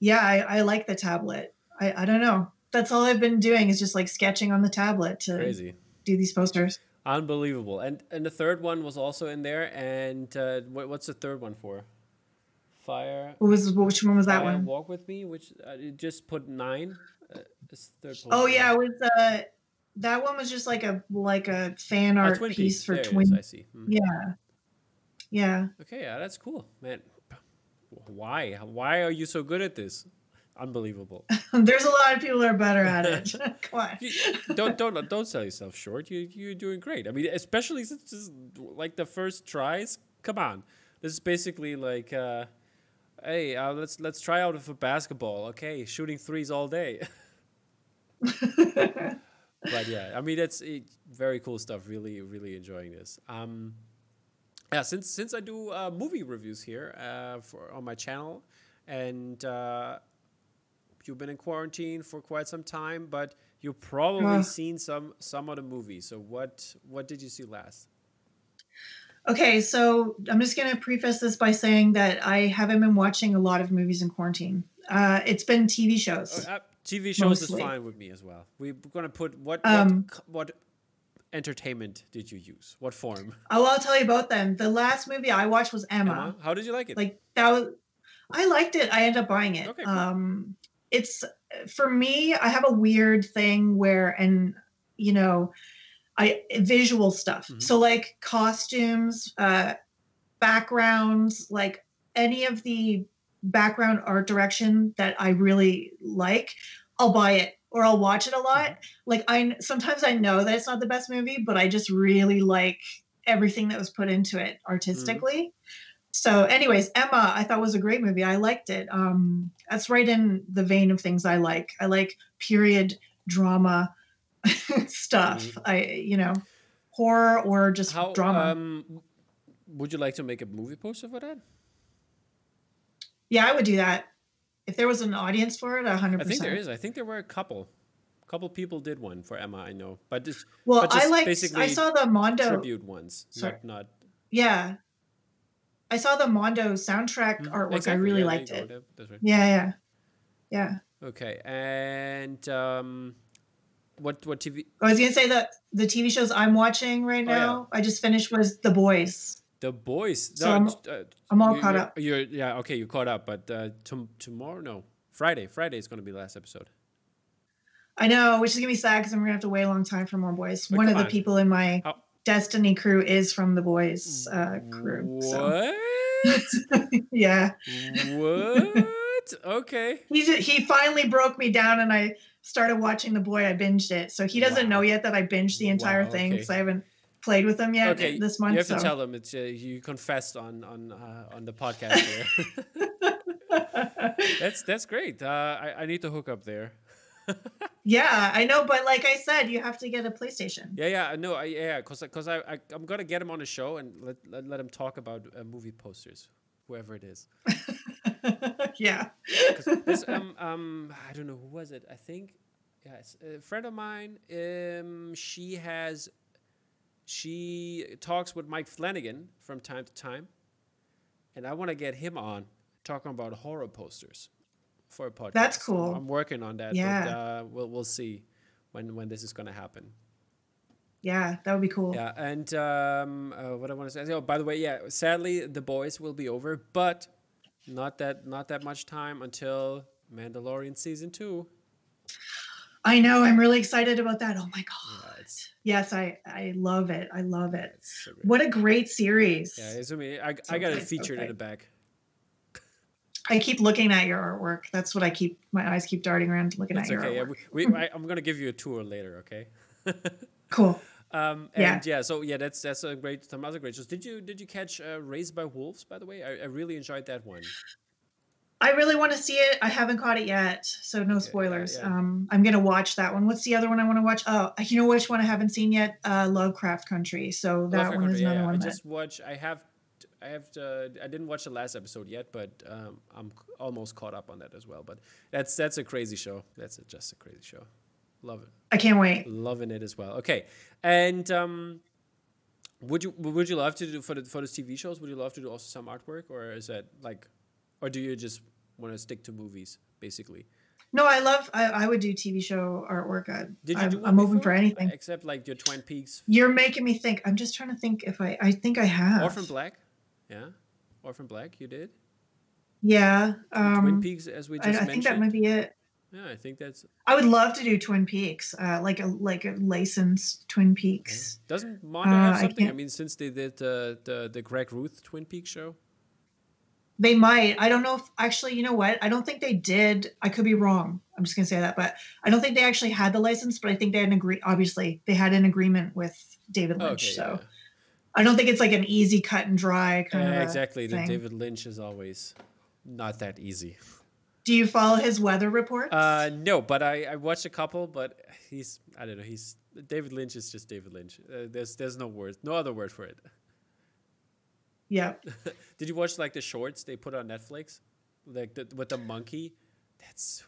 yeah, I, I like the tablet. I I don't know. that's all I've been doing is just like sketching on the tablet to Crazy. do these posters. Unbelievable. And and the third one was also in there. And uh, what, what's the third one for? Fire. What was which one was that one? Walk with me, which uh, just put nine. Uh, third Oh yeah, it was uh that one was just like a like a fan Ah, art Twin piece for There it is, Twin. I see. Hmm. Yeah. Yeah. Okay, yeah, that's cool, man. Why? Why are you so good at this? Unbelievable. *laughs* There's a lot of people that are better at it. *laughs* *laughs* Come on. Don't don't don't sell yourself short. You you're doing great. I mean, especially since this is like the first tries. Come on, this is basically like, uh, hey, uh, let's let's try out for basketball. Okay, shooting threes all day. *laughs* but yeah, I mean that's it, very cool stuff. Really, really enjoying this. Um, yeah, since since I do uh, movie reviews here uh, for on my channel, and uh, you've been in quarantine for quite some time, but you've probably seen some some of the movies. So what what did you see last? Okay, so I'm just going to preface this by saying that I haven't been watching a lot of movies in quarantine. Uh, it's been TV shows. Uh, TV shows Mostly. is fine with me as well. We're gonna put what Um, what entertainment did you use? What form? Oh, I'll tell you about them. The last movie I watched was Emma. Emma? How did you like it? Like that was, I liked it. I ended up buying it. Okay, cool. Um, it's for me. I have a weird thing where, and you know, I visual stuff. Mhm. So like costumes, uh, backgrounds, like any of the background art direction that I really like, I'll buy it or I'll watch it a lot. Mm-hmm. Like I sometimes I know that it's not the best movie, but I just really like everything that was put into it artistically. So, anyways, Emma, I thought was a great movie. I liked it. Um, that's right in the vein of things I like. I like period drama *laughs* stuff. Mhm. I, you know, horror or just How drama. um would you like to make a movie poster for that? yeah, I would do that if there was an audience for it. hundred percent. I think there is. I think there were a couple. couple people did one for Emma, I know. But just Well, but I like. I saw the Mondo. tribute ones. Sorry. Not not Yeah, I saw the Mondo soundtrack Mhm, artwork. I really yeah, liked it. right. Yeah, yeah, yeah. Okay. And um what what TV I was gonna say that the TV shows I'm watching right Oh, yeah. now. I just finished was The Boys. The Boys. So I'm- uh, I'm all you- caught you're- up. You're yeah, okay, you caught up, but uh tom- tomorrow no. Friday. Friday is gonna be the last episode. I know, which is gonna be sad because I'm gonna have to wait a long time for more boys. But One of come the on. people in my How- Destiny crew is from the Boys uh, crew. So What? *laughs* yeah, what? Okay. he he finally broke me down, and I started watching The Boy. I binged it, so he doesn't Wow. know yet that I binged the entire Wow, thing okay. because I haven't played with him yet Okay, this month. You have so. to tell them it's uh, you confessed on on uh, on the podcast here. *laughs* that's that's great. Uh, I I need to hook up there. *laughs* yeah, I know, but like I said, you have to get a PlayStation. Yeah, yeah, I know. I, yeah, cause, cause I, I, I'm gonna get him on the show and let let, let him talk about uh, movie posters, whoever it is. *laughs* yeah. this, um, um, I don't know who was it. I think, yeah, it's a friend of mine. Um, she has, she talks with Mike Flanagan from time to time, and I want to get him on talking about horror posters for a podcast. That's So cool. I'm working on that. But, Yeah. uh, we'll we'll see when when this is gonna happen. Yeah, that would be cool. Yeah, and um, uh, what I want to say. Oh, by the way, yeah. Sadly, the boys will be over, but not that not that much time until Mandalorian season two. I know. I'm really excited about that. Oh my god. it's, Yes, I I love it. I love it. so. What a great series. Yeah, it's, I mean, I, I got it featured in the back. I keep looking at your artwork. That's what I keep. My eyes keep darting around looking It's at your okay. Yeah, we, we, I, I'm gonna give you a tour later. Okay. *laughs* Cool. Um, Yeah. and yeah. so yeah, that's that's a great some other great shows. Did you did you catch uh, Raised by Wolves? By the way, I, I really enjoyed that one. I really want to see it. I haven't caught it yet, so no yeah, spoilers. yeah. Um, I'm gonna watch that one. What's the other one I want to watch? Oh, you know which one I haven't seen yet? Uh, Lovecraft Country. So that Lovecraft one is Country, yeah, another yeah. one. I that, just watch. I have. I have. To, I didn't watch the last episode yet, but um, I'm almost caught up on that as well. But that's that's a crazy show. That's a, just a crazy show. Love it. I can't wait. Loving it as well. Okay, and um, would you would you love to do for the for the TV shows? Would you love to do also some artwork, or is that like, or do you just want to stick to movies basically? No, I love. I, I would do TV show artwork. I, Did you I'm, do I'm open for anything. Except like your Twin Peaks, You're making me think. I'm just trying to think if I. I think I have. Orphan Black. Yeah, Orphan Black. You did. Yeah. Twin Um, Peaks, as we I, just I mentioned. think that might be it. Yeah, I think that's. I would love to do Twin Peaks, uh, like a like a licensed Twin Peaks. Doesn't Mondo Uh, have I something? I, can't- mean, since they did uh, the the Greg Ruth Twin Peaks show. They might. I don't know if actually. You know what? I don't think they did. I could be wrong. I'm just gonna say that, but I don't think they actually had the license. But I think they had an agree. Obviously, they had an agreement with David Lynch. okay, so yeah. I don't think it's like an easy cut and dry kind Yeah, of. exactly. The. David Lynch is always not that easy. Do you follow his weather reports? Uh, no, but I, I watched a couple, but he's I don't know. He's David Lynch is just David Lynch. Uh, there's there's no word, no other word for it. yeah. *laughs* Did you watch like the shorts they put on Netflix, like the, with the monkey? That's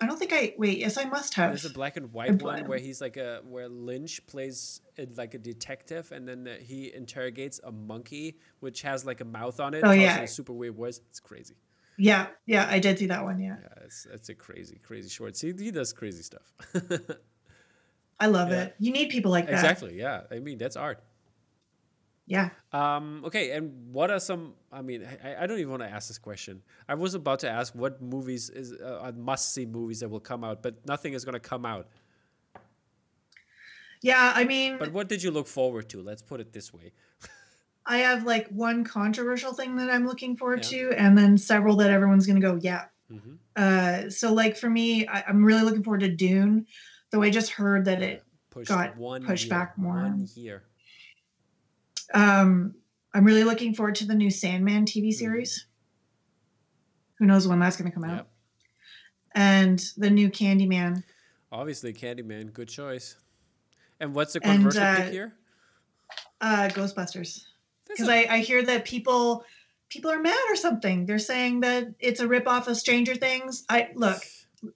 I don't think I wait. Yes, I must have. there's a black and white one where he's like a where Lynch plays it like a detective, and then uh, he interrogates a monkey which has like a mouth on it. Oh, yeah. a super weird voice. It's crazy. Yeah, yeah, I did see that one. Yeah, Yeah, it's it's a crazy crazy short. See, he does crazy stuff. *laughs* I love Yeah. it. You need people like that. exactly. Yeah. I mean that's art. Yeah. Um, okay, and what are some? I mean, I, I don't even want to ask this question. I was about to ask what movies is uh, must-see movies that will come out, but nothing is going to come out. Yeah, I mean, But what did you look forward to? Let's put it this way. I have like one controversial thing that I'm looking forward Yeah. to, and then several that everyone's gonna go, yeah. hmm Uh, so like for me, I, I'm really looking forward to Dune, though I just heard that it. pushed got one pushed year, back more. One year. Um, I'm really looking forward to the new Sandman TV Mhm. series. Who knows when that's gonna come out? Yep. And the new Candyman. Obviously, Candyman, good choice. And what's the And, controversial uh, pick here? Uh, Ghostbusters. That's because I hear that people people are mad or something. They're saying that it's a ripoff of Stranger Things. I look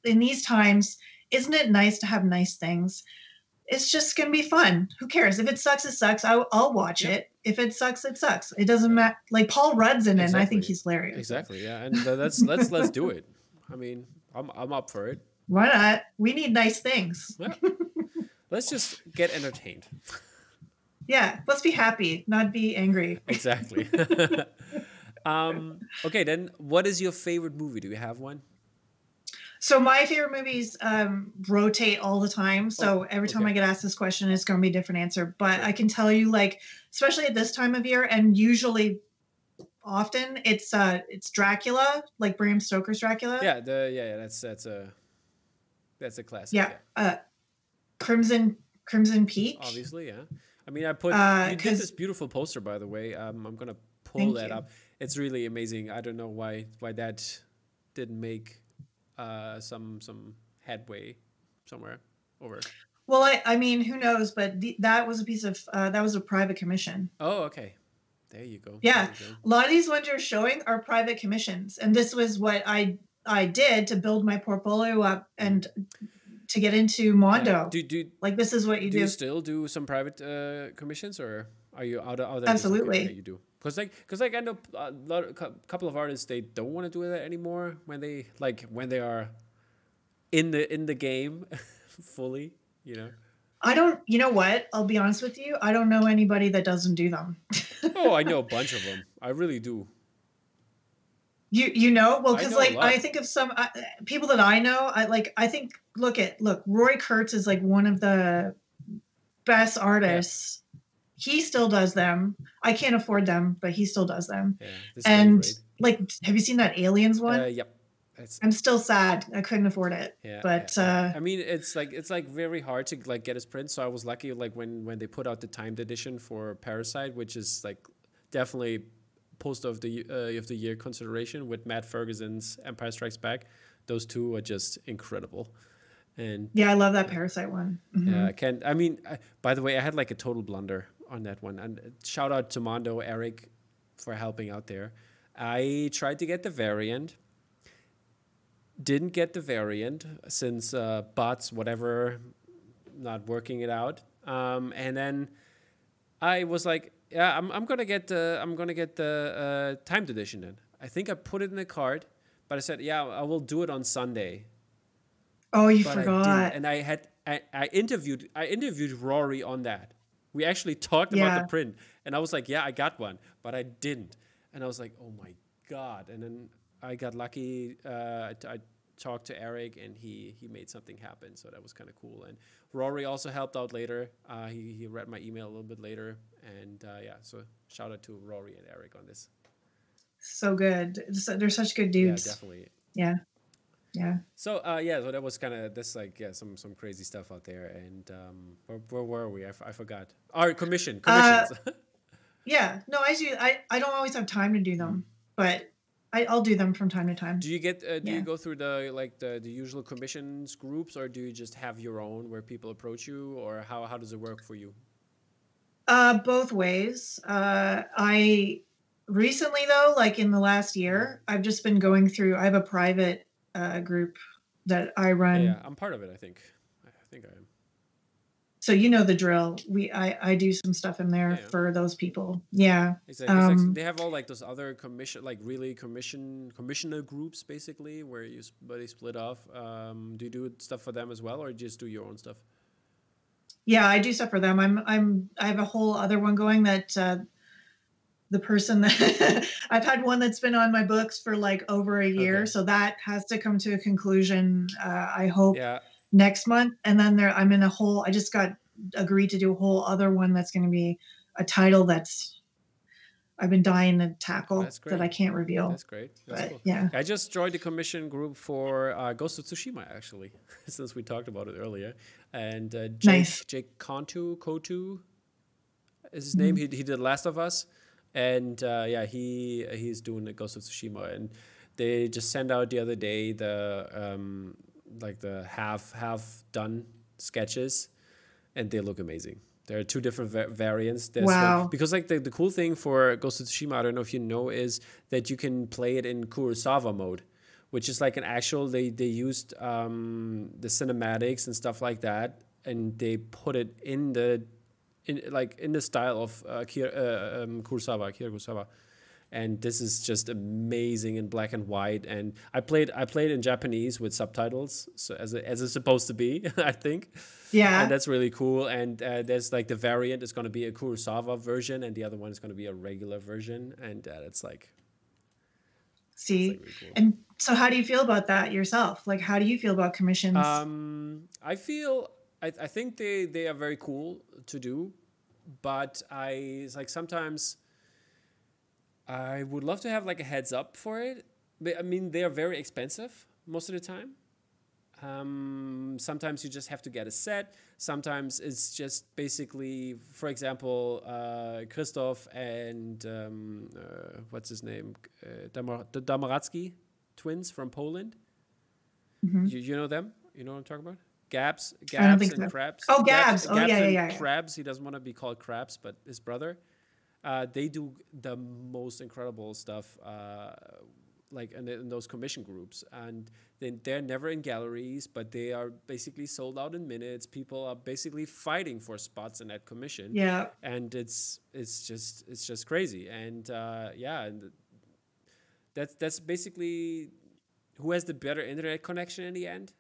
in these times, isn't it nice to have nice things? It's just gonna be fun. Who cares if it sucks? It sucks. I, I'll watch Yep. it. If it sucks, it sucks. It doesn't matter. Like Paul Rudd's in it, and I think he's hilarious. exactly. Yeah, and let's let's let's do it. I mean, I'm I'm up for it. Why not? We need nice things. Yeah. *laughs* let's just get entertained. Yeah, let's be happy, not be angry. *laughs* Exactly. *laughs* um, okay, then what is your favorite movie? Do you have one? So my favorite movies um, rotate all the time. So Oh, every time okay. I get asked this question, it's going to be a different answer. But. I can tell you, like, especially at this time of year, and usually, often it's uh, it's Dracula, like Bram Stoker's Dracula. Yeah, the yeah, yeah that's that's a that's a classic. Yeah. Uh, Crimson Crimson Peak. obviously, yeah. I mean, I put Uh, you did this beautiful poster, by the way. Um, I'm gonna pull that you. up. It's really amazing. I don't know why why that didn't make uh some some headway somewhere over. Well, I, I mean, who knows? But the, that was a piece of uh, that was a private commission. Oh, okay. There you go. Yeah. You go. A lot of these ones you're showing are private commissions, and this was what I I did to build my portfolio up and to get into Mondo. Yeah. Do do like this is what you do do. you still do some private uh, commissions or are you out of out of? Absolutely. yeah, you do because like because like I know a lot a couple of artists they don't want to do that anymore when they like when they are in the in the game *laughs* fully you know I don't. You know what? I'll be honest with you. I don't know anybody that doesn't do them. oh I *laughs* know a bunch of them I really do You you know well because like. I think of some uh, people that I know. I like I think look at look Rory Kurtz is like one of the best artists. He still does them. I can't afford them, but he still does them. yeah and like, have you seen that Aliens one? uh, yep it's I'm still sad. I couldn't afford it. yeah but, yeah. uh, I mean it's like it's like very hard to like get his print so I was lucky like when when they put out the timed edition for Parasite which is like definitely post of the uh, of the year consideration with Matt Ferguson's Empire Strikes Back. Those two are just incredible, and Yeah, I love that Parasite one. Mhm. yeah, I can I mean, I, by the way, I had like a total blunder on that one, and shout out to Mondo Eric for helping out there. I tried to get the variant. Didn't get the variant since uh, bots whatever not working it out. Um, and then I was like, yeah, I'm, I'm gonna get the I'm gonna get the uh, timed edition then. I think I put it in the cart, but I said, yeah, I will do it on Sunday. Oh, you but forgot. didn't. And I had I, I interviewed I interviewed Rory on that. We actually talked about the print, and I was like, yeah, I got one, but I didn't. And I was like, oh my god! And then I got lucky. Uh, I, I talked to Eric, and he he made something happen. So that was kind of cool. And Rory also helped out later. Uh, he he read my email a little bit later, and uh, yeah. So shout out to Rory and Eric on this. so good. They're such good dudes. Yeah, definitely. Yeah. Yeah. So uh, yeah, so that was kind of that's like yeah some some crazy stuff out there. And um, where, where were we? I, f- I forgot. Our commission Uh, commissions. *laughs* Yeah. No, I do. I, I don't always have time to do them, but I, I'll do them from time to time. do you get uh, do yeah. you go through the like the, the usual commissions groups, or do you just have your own where people approach you, or how how does it work for you? Uh, both ways. Uh, I recently though, like in the last year, I've just been going through. I have a private uh, group that I run. yeah, I'm part of it. I think. I I think I am. So you know the drill. We I, I do some stuff in there Yeah, for those people. Yeah. Exactly. Um, they have all like those other commission, like really commission commissioner groups, basically, where you but they split off. Um, do you do stuff for them as well, or just do your own stuff? Yeah, I do stuff for them. I'm I'm I have a whole other one going that uh the person that *laughs* I've had one that's been on my books for like over a year, Okay. so that has to come to a conclusion. Uh, I hope Yeah, next month, and then there I'm in a whole. I just got agreed to do a whole other one that's going to be a title that's I've been dying to tackle that I can't reveal. that's great. That's but cool. yeah, I just joined the commission group for uh, Ghost of Tsushima actually, *laughs* since we talked about it earlier. And uh, Jake Nice. Jake Kontu Kotu is his name. Mm-hmm. He he did Last of Us, and uh, yeah, he he's doing the Ghost of Tsushima, and they just sent out the other day the um, like the half half done sketches, and they look amazing. There are two different va- variants. There's like- Wow. because like the, the cool thing for Ghost of Tsushima, I don't know if you know, is that you can play it in Kurosawa mode, which is like an actual. They they used um, the cinematics and stuff like that, and they put it in the in like in the style of uh, Kira, uh, um, Kurosawa, Akira Kurosawa. And this is just amazing in black and white. And I played I played in Japanese with subtitles, so as it, as it's supposed to be, *laughs* I think yeah. and that's really cool. And uh, there's like the variant is going to be a Kurosawa version, and the other one is going to be a regular version, and uh, it's like, See, it's like really cool. and so how do you feel about that yourself? Like, how do you feel about commissions? Um, I feel I, I think they they are very cool to do, but I it's like sometimes I would love to have like a heads up for it. But I mean, they are very expensive most of the time. Um, sometimes you just have to get a set. Sometimes it's just basically, for example, uh, Christoph and um, uh, what's his name, uh, Damar- the Domaradzki twins from Poland. Mhm. You, you know them? You know what I'm talking about? Gabs, Gabs and so. Crabs. Oh, Gabs. Oh, yeah, yeah, and yeah, yeah. Crabs. He doesn't want to be called Crabs, but his brother. Uh, they do the most incredible stuff, uh, like in, in those commission groups, and they, they're never in galleries, but they are basically sold out in minutes. People are basically fighting for spots in that commission. Yeah. and it's it's just it's just crazy. And uh, yeah and that's that's basically who has the better internet connection in the end?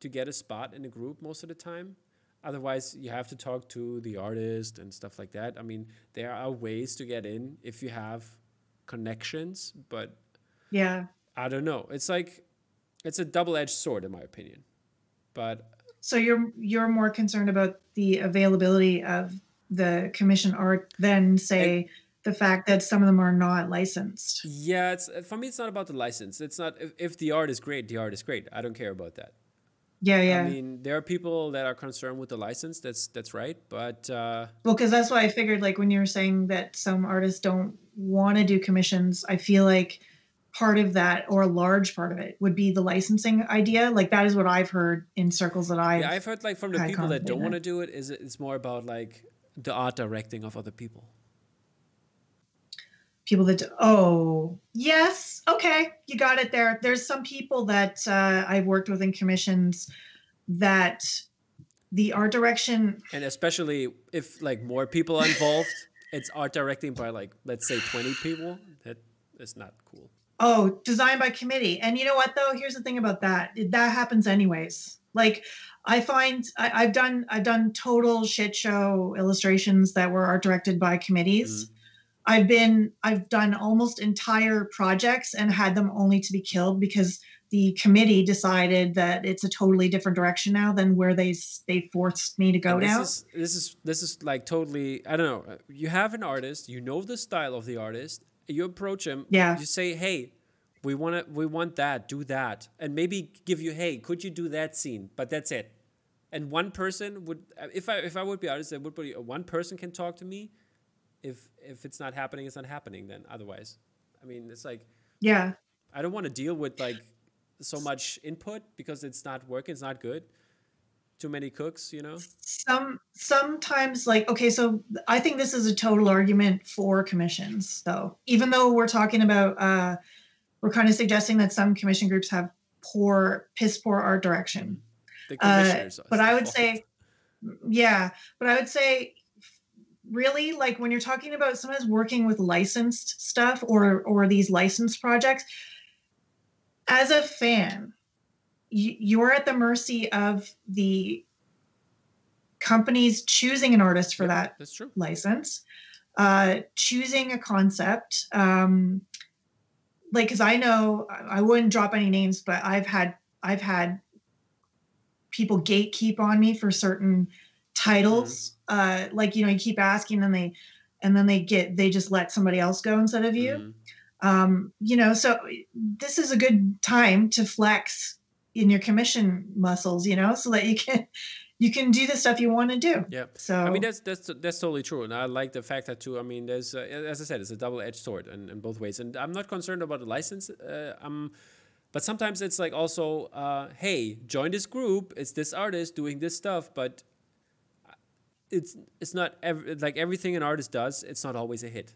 To get a spot in the group most of the time otherwise you have to talk to the artist and stuff like that i mean there are ways to get in if you have connections but Yeah. i don't know it's like it's a double-edged sword in my opinion but So you're you're more concerned about the availability of the commission art than say the fact that some of them are not licensed. Yeah, it's for me. It's not about the license. It's not if, if the art is great, the art is great. I don't care about that. Yeah, yeah. I mean, there are people that are concerned with the license. That's that's right. But uh, well, because that's why I figured like when you were saying that some artists don't want to do commissions, I feel like part of that or a large part of it would be the licensing idea. Like that is what I've heard in circles that I've. yeah, I've heard like from the people that don't want to do it is it's more about like the art directing of other people. People that oh yes okay you got it there there's some people that uh, i've worked with in commissions that the art direction And especially if like more people are involved, it's art directing by like let's say twenty people. That is not cool. Oh, designed by committee. And you know what though? Here's the thing about that. That happens anyways. Like I find I, have done I've done total shit show illustrations that were art directed by committees. Mm-hmm. I've been I've done almost entire projects and had them only to be killed because the committee decided that it's a totally different direction now than where they they forced me to go this down. Is, this is this is like totally I don't know. Uh, you have an artist, you know the style of the artist, you approach him, yeah. you say, "Hey, we want to we want that, do that." And maybe give you, "Hey, could you do that scene?" But that's it. And one person would uh, if I if I would be artist, would be uh, one person can talk to me. If if it's not happening, it's not happening then otherwise. I mean, it's like Yeah. I don't want to deal with like so much input because it's not working, it's not good. Too many cooks, you know? Some sometimes like okay, so I think this is a total argument for commissions though. Even though we're talking about uh we're kind of suggesting that some commission groups have poor piss poor art direction. The commissioners. Uh, but I would fault. say yeah, but I would say really like when you're talking about sometimes working with licensed stuff or or these licensed projects as a fan, you're at the mercy of the companies choosing an artist for that that's true. license, uh, choosing a concept. Um, like, because I know I wouldn't drop any names, but I've had I've had people gatekeep on me for certain titles. Mm-hmm. Uh, like you know, you keep asking, and they and then they get they just let somebody else go instead of you. Mm-hmm um, you know so this is a good time to flex in your commission muscles you know so that you can you can do the stuff you want to do yeah so i mean that's that's that's totally true and i like the fact that too i mean there's uh, as i said it's a double-edged sword in, in both ways and i'm not concerned about the license uh, i'm but sometimes it's like also uh, hey join this group it's this artist doing this stuff but it's it's not ev- like everything an artist does it's not always a hit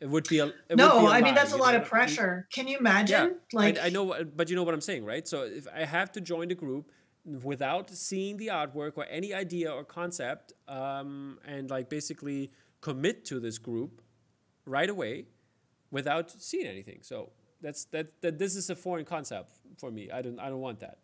it would be a no. Be a I mean, that's a lot of pressure. Can you imagine? Yeah, like I, I, know, but you know what I'm saying, right? So if I have to join the group without seeing the artwork or any idea or concept, um, and like basically commit to this group right away without seeing anything, so that's that. That this is a foreign concept for me. I don't. I don't want that.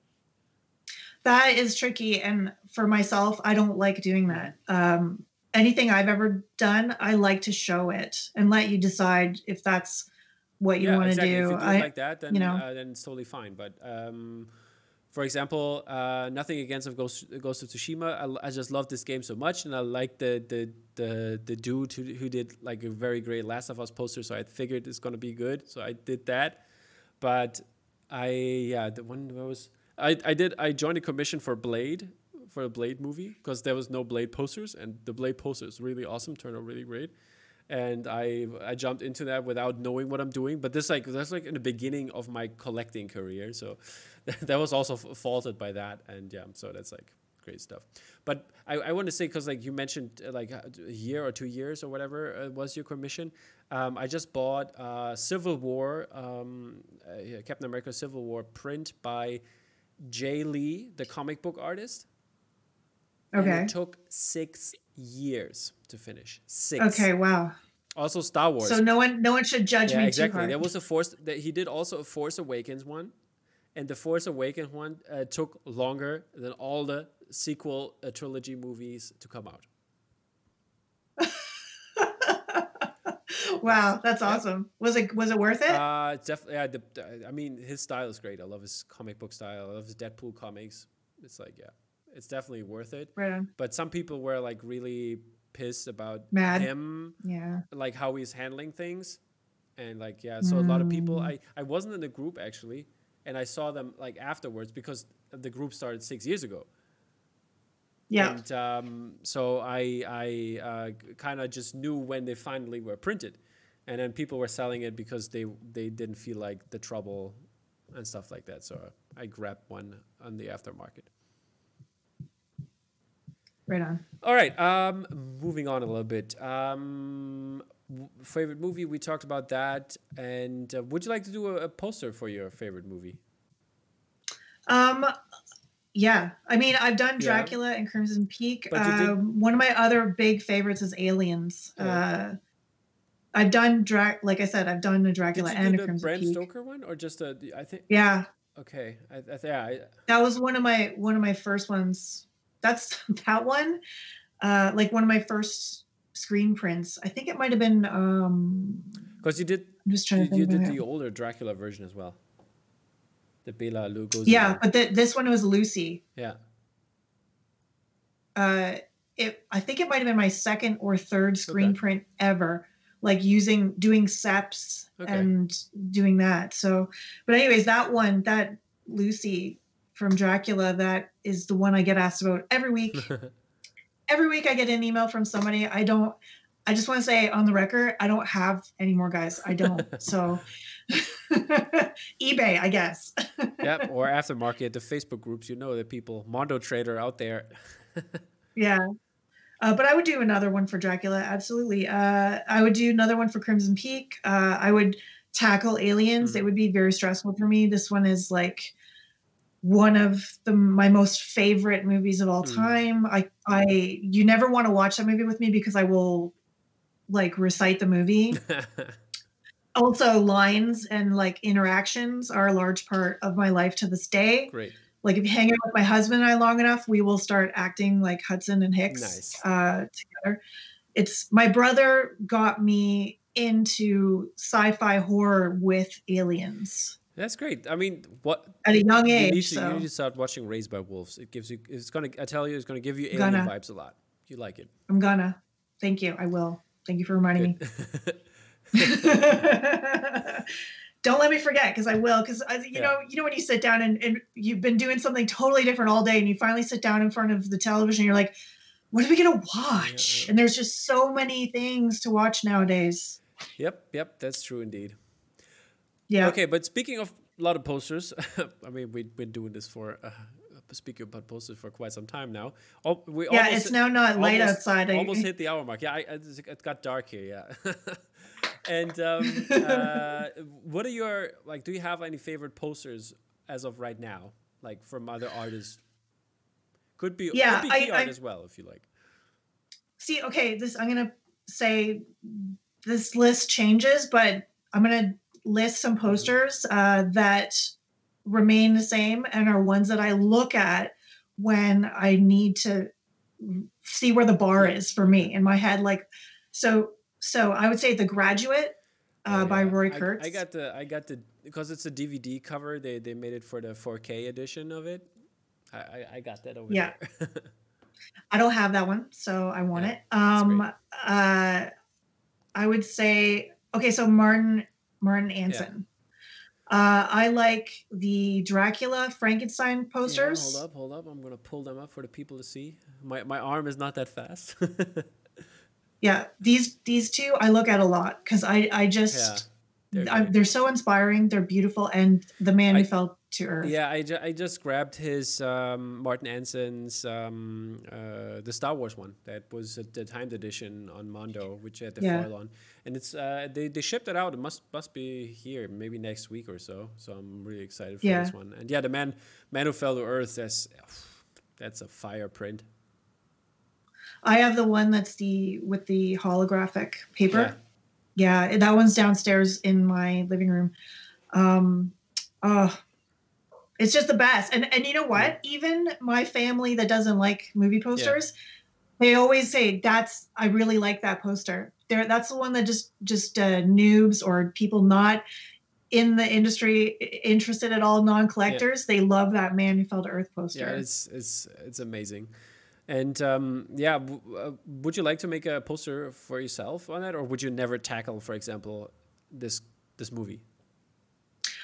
That is tricky, and for myself, I don't like doing that. Um, anything I've ever done, I like to show it and let you decide if that's what you yeah, want to exactly. do. If you do I, like that, then you know, uh, then it's totally fine. But um, for example, uh, nothing against of Ghost, Ghost of Tsushima. I, I, just love this game so much, and I like the the the the dude who, who did like a very great Last of Us poster. So I figured it's gonna be good. So I did that. But I yeah, the one was I I did I joined a commission for Blade for a Blade movie because there was no Blade posters, and the Blade posters really awesome, turned out really great. And I I jumped into that without knowing what I'm doing, but this like that's like in the beginning of my collecting career, so *laughs* that was also faulted by that, and yeah, so that's like great stuff. But I, I want to say because like you mentioned uh, like a year or two years or whatever uh, was your commission. Um, I just bought uh, Civil War, um, uh, Captain America Civil War print by Jae Lee, the comic book artist. Okay. And it took six years to finish. Six. Okay. Wow. Also, Star Wars. So no one, no one should judge yeah, me exactly. too hard. There was a Force. That he did also a Force Awakens one, and the Force Awakens one uh, took longer than all the sequel uh, trilogy movies to come out. *laughs* wow, that's awesome. Yeah. Was it was it worth it? Uh, definitely. Yeah, the, I mean, his style is great. I love his comic book style. I love his Deadpool comics. It's like, yeah, it's definitely worth it. Right on. But some people were like really pissed about Mad. him. Yeah. Like how he's handling things. And like yeah, so mm. a lot of people mm. I I wasn't in the group actually and I saw them like afterwards because the group started 6 years ago. Yeah. And um, so I I uh, kind of just knew when they finally were printed, and then people were selling it because they they didn't feel like the trouble and stuff like that. So I grabbed one on the aftermarket. Right on. All right. Um, moving on a little bit. Um, favorite movie? We talked about that. And uh, would you like to do a, a, poster for your favorite movie? Um, yeah. I mean, I've done Dracula yeah. and Crimson Peak. Um, one of my other big favorites is Aliens. Uh, I've done Drac. Like I said, I've done a Dracula Did you and do a the Crimson Bram Peak. Stoker one or just a? I think. Yeah, Okay. I, I yeah. I, that was one of my one of my first ones. That's *laughs* that one. Uh, like one of my first screen prints. I think it might have been. Um, Because you did I'm just trying you, to think. you did the older Dracula version as well. The Bela Lugosi. yeah, but th- this one was Lucy. yeah. uh it i think it might have been my second or third screen Okay. print ever like using doing seps Okay. and doing that so but anyways that one that lucy from dracula that is the one i get asked about every week *laughs* every week i get an email from somebody i don't i just want to say on the record i don't have any more guys i don't *laughs* so *laughs* ebay i guess *laughs* yep. Or aftermarket, the Facebook groups. You know the people, Mondo Trader out there. *laughs* Yeah. Uh, but I would do another one for Dracula. Absolutely. Uh, I would do another one for Crimson Peak. Uh, I would tackle aliens. Mhm. It would be very stressful for me. This one is like one of the my most favorite movies of all Mm. time. I I you never want to watch that movie with me because I will like recite the movie. Also lines and like interactions are a large part of my life to this day Great. like if you hang out with my husband and I long enough, we will start acting like Hudson and Hicks Nice. uh, together. It's my brother got me into sci-fi horror with aliens That's great. I mean, what at a young you age. need, to, so you need to start watching Raised by Wolves. It gives you. It's gonna. I tell you, it's gonna give you alien Gonna. vibes a lot. You like it. I'm gonna. Thank you. I will. Thank you for reminding Good. me. *laughs* *laughs* Don't let me forget because I will. Because you Yeah. know, you know when you sit down and, and you've been doing something totally different all day, and you finally sit down in front of the television, you're like, "What are we gonna watch?" yeah. And there's just so many things to watch nowadays. yep. Yep. That's true indeed. Yeah. Okay, but speaking of a lot of posters, *laughs* I mean, we've been doing this for uh, speaking about posters for quite some time now. Oh, we Yeah, almost it's now not light almost- outside. I- almost hit the hour mark. Yeah, I, it got dark here. Yeah. *laughs* and um, uh, what are your like? Do you have any favorite posters as of right now, like from other artists? Could be Yeah, could be I- art I- as well if you like. See, okay, this I'm gonna say this list changes, but I'm gonna list some posters uh, that remain the same and are ones that I look at when I need to see where the bar is for me in my head. Like, so, so I would say The Graduate uh, Oh, by. Rory I- Kurtz. I, got the I got the because it's a DVD cover. They they made it for the 4K edition of it. I I, I got that over Yeah. there. *laughs* I don't have that one, so I want Yeah, it. Um, uh, I would say okay. So Martin Martin Ansin. Yeah. Uh, I like the Dracula Frankenstein Yeah, posters. hold up, hold up. I'm gonna pull them up for the people to see. My my arm is not that fast. *laughs* Yeah, these these two I look at a lot because I I just they're I, they're so inspiring. They're beautiful, and the man I- who fell to earth. yeah, I, ju- I just grabbed his um, Martin Ansin's um, uh, the Star Wars one that was at the timed edition on Mondo, which had the Yeah. foil on, and it's uh, they they shipped it out. It must must be here maybe next week or so. So I'm really excited for Yeah. this one. And yeah, the man man who fell to earth. That's that's a fire print. I have the one that's the with the holographic paper. Yeah. Yeah, that one's downstairs in my living room. Um, oh, it's just the best. And and you know what? Even my family that doesn't like movie posters, they always say that's I really like that poster. There, that's the one that just just uh, noobs or people not in the industry interested at all, non-collectors. They love that man who fell to earth poster. Yeah, it's it's it's amazing. And um, yeah, w- uh, would you like to make a poster for yourself on that, or would you never tackle, for example, this this movie?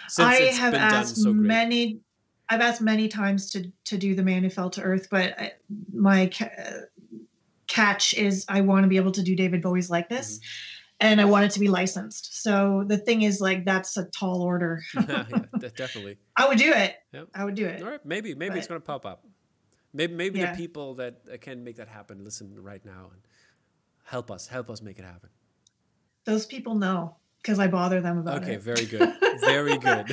Since I it's have been done asked so many. I've asked many times to to do the man who fell to earth, but I, my ca- catch is I want to be able to do David Bowie's likeness, Mm-hmm. and I want it to be licensed. So the thing is, like, that's a tall order. *laughs* yeah, definitely. *laughs* I would do it. Yep. I would do it. All right, maybe maybe it's gonna pop up. Maybe maybe Yeah. the people that can make that happen listen right now and help us help us make it happen. Those people know because I bother them about Okay, it. Okay, very good, very good.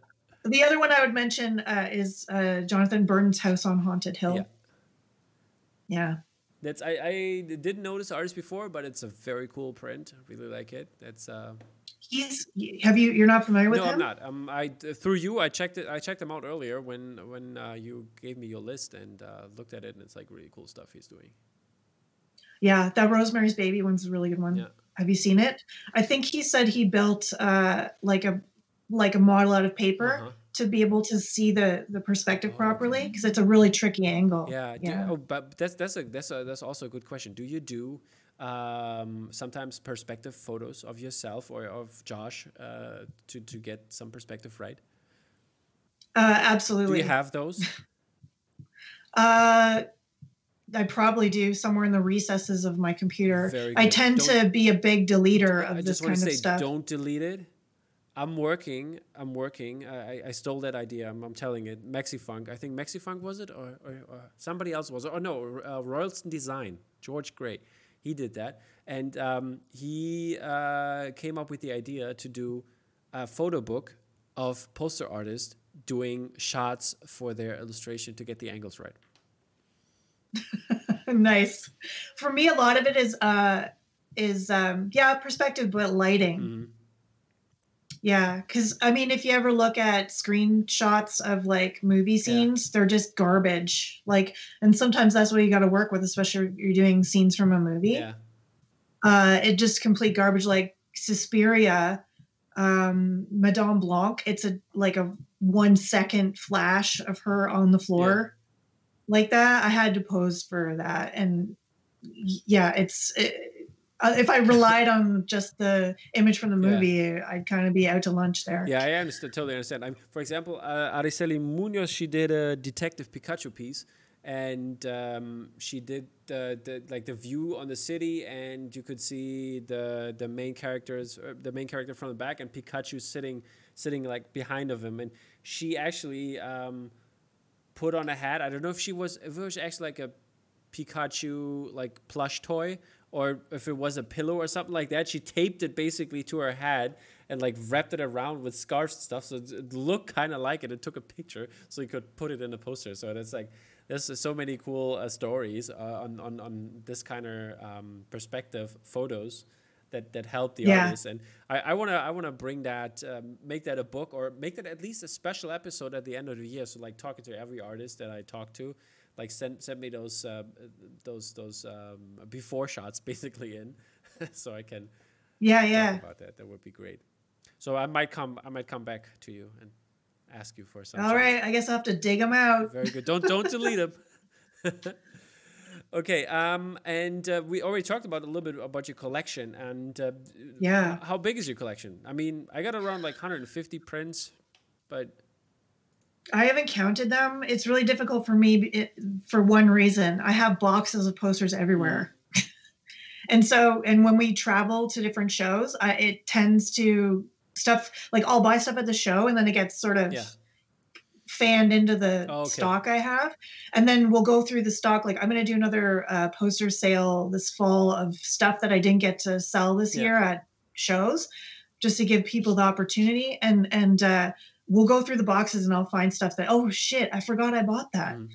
*laughs* The other one I would mention uh, is uh, Jonathan Burton's House on Haunted Hill. Yeah. Yeah. That's I, I didn't notice the artist before, but it's a very cool print. I really like it. That's uh, He's have you you're not familiar with no, him? I'm not. Um, I through you, I checked it. I checked him out earlier when when uh, you gave me your list and uh, looked at it, and it's like really cool stuff he's doing. Yeah, that Rosemary's Baby one's a really good one. Yeah. Have you seen it? I think he said he built uh like a like a model out of paper Uh-huh. to be able to see the the perspective Oh, properly okay. because it's a really tricky angle. Yeah. do- Yeah. oh, but that's that's a that's a that's also a good question. Do you do um, sometimes perspective photos of yourself or of Josh uh, to to get some perspective right? Uh, Do absolutely. you have those? *laughs* uh, I probably do somewhere in the recesses of my computer. I tend Don't- to be a big deleter of I this kind of say, stuff. don't delete it. I'm working. I'm working. I, I- I stole that idea. I'm, I'm telling it. Mexifunk. I think Mexifunk was it, or, or, or somebody else was it. Oh no, uh, Royalston Design. George Gray. He did that, and um, he uh, came up with the idea to do a photo book of poster artists doing shots for their illustration to get the angles right. *laughs* nice. For me, a lot of it is uh is um yeah perspective, but lighting. Mhm. Yeah, because I mean, if you ever look at screenshots of like movie scenes, they're just garbage. Like, and sometimes that's what you got to work with, especially if you're doing scenes from a movie. Yeah. Uh, it just complete garbage. Like Suspiria, um, Madame Blanc. It's a like a one second flash of her on the floor, like that. I had to pose for that, and yeah, it's. It, uh, if I relied on just the image from the Yeah. movie, I'd kind of be out to lunch there. Yeah, I understand. Totally understand. I'm, for example, uh, Araceli Munoz, she did a Detective Pikachu piece, and um, she did the, the like the view on the city, and you could see the the main characters, uh, the main character from the back, and Pikachu sitting sitting like behind of him, and she actually um, put on a hat. I don't know if she was if it was actually like a Pikachu like plush toy or if it was a pillow or something like that. She taped it basically to her head and like wrapped it around with scarves and stuff. So it- looked kind of like it. It took a picture so you could put it in a poster. So it's like there's so many cool uh, stories uh, on, on on this kind of um, perspective photos. That, that help the Yeah. artist and I, I wanna I wanna bring that um, make that a book or make that at least a special episode at the end of the year so like talking to every artist that I talk to like send send me those uh, those those um, before shots *laughs* basically in, *laughs* so I can Yeah, talk yeah. about that. That would be great. So I might come I might come back to you and ask you for some. All right, I guess I'll have to dig them out. Very good. Don't don't delete them. *laughs* okay. Um. And uh, we already talked about a little bit about your collection and uh, Yeah. How big is your collection? I mean, I got around like 150 prints, but I haven't counted them. It's really difficult for me it, for one reason. I have boxes of posters everywhere. *laughs* and so, and when we travel to different shows, I, it tends to stuff like I'll buy stuff at the show and then it gets sort of Yeah. fanned into the Oh, okay. stock I have. And then we'll go through the stock. Like I'm going to do another uh, poster sale this fall of stuff that I didn't get to sell this Yeah. year at shows just to give people the opportunity. And, and, uh, we'll go through the boxes and I'll find stuff that, oh shit, I forgot I bought that. Mm.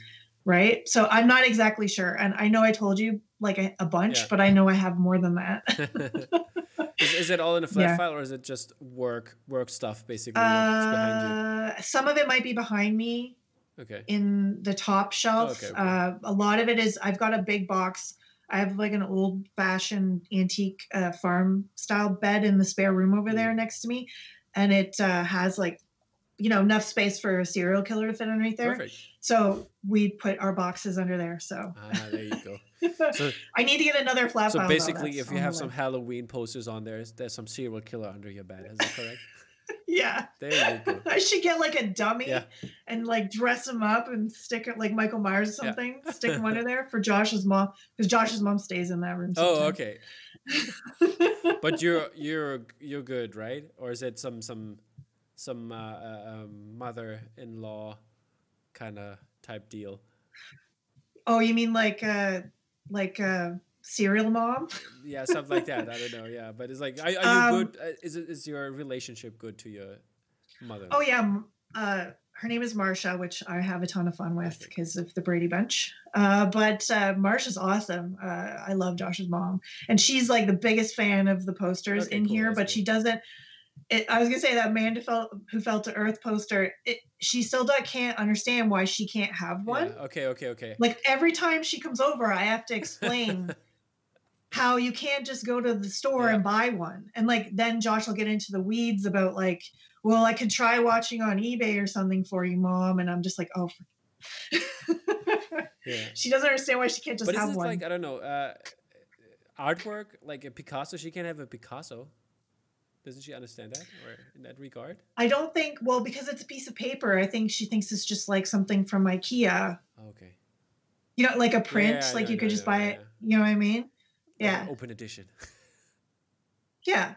Right. So I'm not exactly sure. And I know I told you like a, a bunch, Yeah. but I know I have more than that. *laughs* is, is it all in a flat Yeah. file or is it just work work stuff basically that's behind uh, some of it might be behind me? Okay. in the top shelf. okay, okay. Uh, a lot of it is, I've got a big box. I have like an old fashioned antique uh, farm style bed in the spare room over Mm. there next to me. And it uh, has like, you know, enough space for a serial killer to fit underneath there. Perfect. So we put our boxes under there. So Ah, there you go. So, *laughs* I need to get another flat so though. basically, if you have some way. Halloween posters on there, there's some serial killer under your bed. Is that correct? *laughs* yeah, There you go. *laughs* I should get like a dummy Yeah. and like dress him up and stick it like Michael Myers or Yeah. something. Stick him under there for Josh's mom because Josh's mom stays in that room. Oh, okay. But you're you're you're good, right? Or is it some some some uh, uh, um, mother-in-law kind of type deal? oh, you mean like uh like uh serial mom? Yeah, something like that. I don't know. Yeah, but it's like, are, are you Um, good? Is it is your relationship good to your mother? Oh yeah, uh, her name is Marsha, which I have a ton of fun with because of the Brady Bunch. Uh, but uh, Marsha's awesome. Uh, I love Josh's mom, and she's like the biggest fan of the posters Okay, in cool, here. that's But cool. she doesn't. It, I was gonna say that man who fell, who fell to earth poster. It, she still don't, can't understand why she can't have one. Yeah, okay, okay, okay. Like every time she comes over, I have to explain *laughs* how you can't just go to the store Yeah. and buy one. And like then Josh will get into the weeds about like, well, I could try watching on eBay or something for you, mom. And I'm just like, oh. *laughs* Yeah. she doesn't understand why she can't just But have one. like I don't know, uh, artwork like a Picasso? She can't have a Picasso. Doesn't she understand that, or in that regard? I don't think. Well, because it's a piece of paper, I think she thinks it's just like something from IKEA. Okay. You know, like a print. yeah, like no, you no, could just no, buy yeah, it. You know what I mean? Yeah. an open edition. *laughs* Yeah.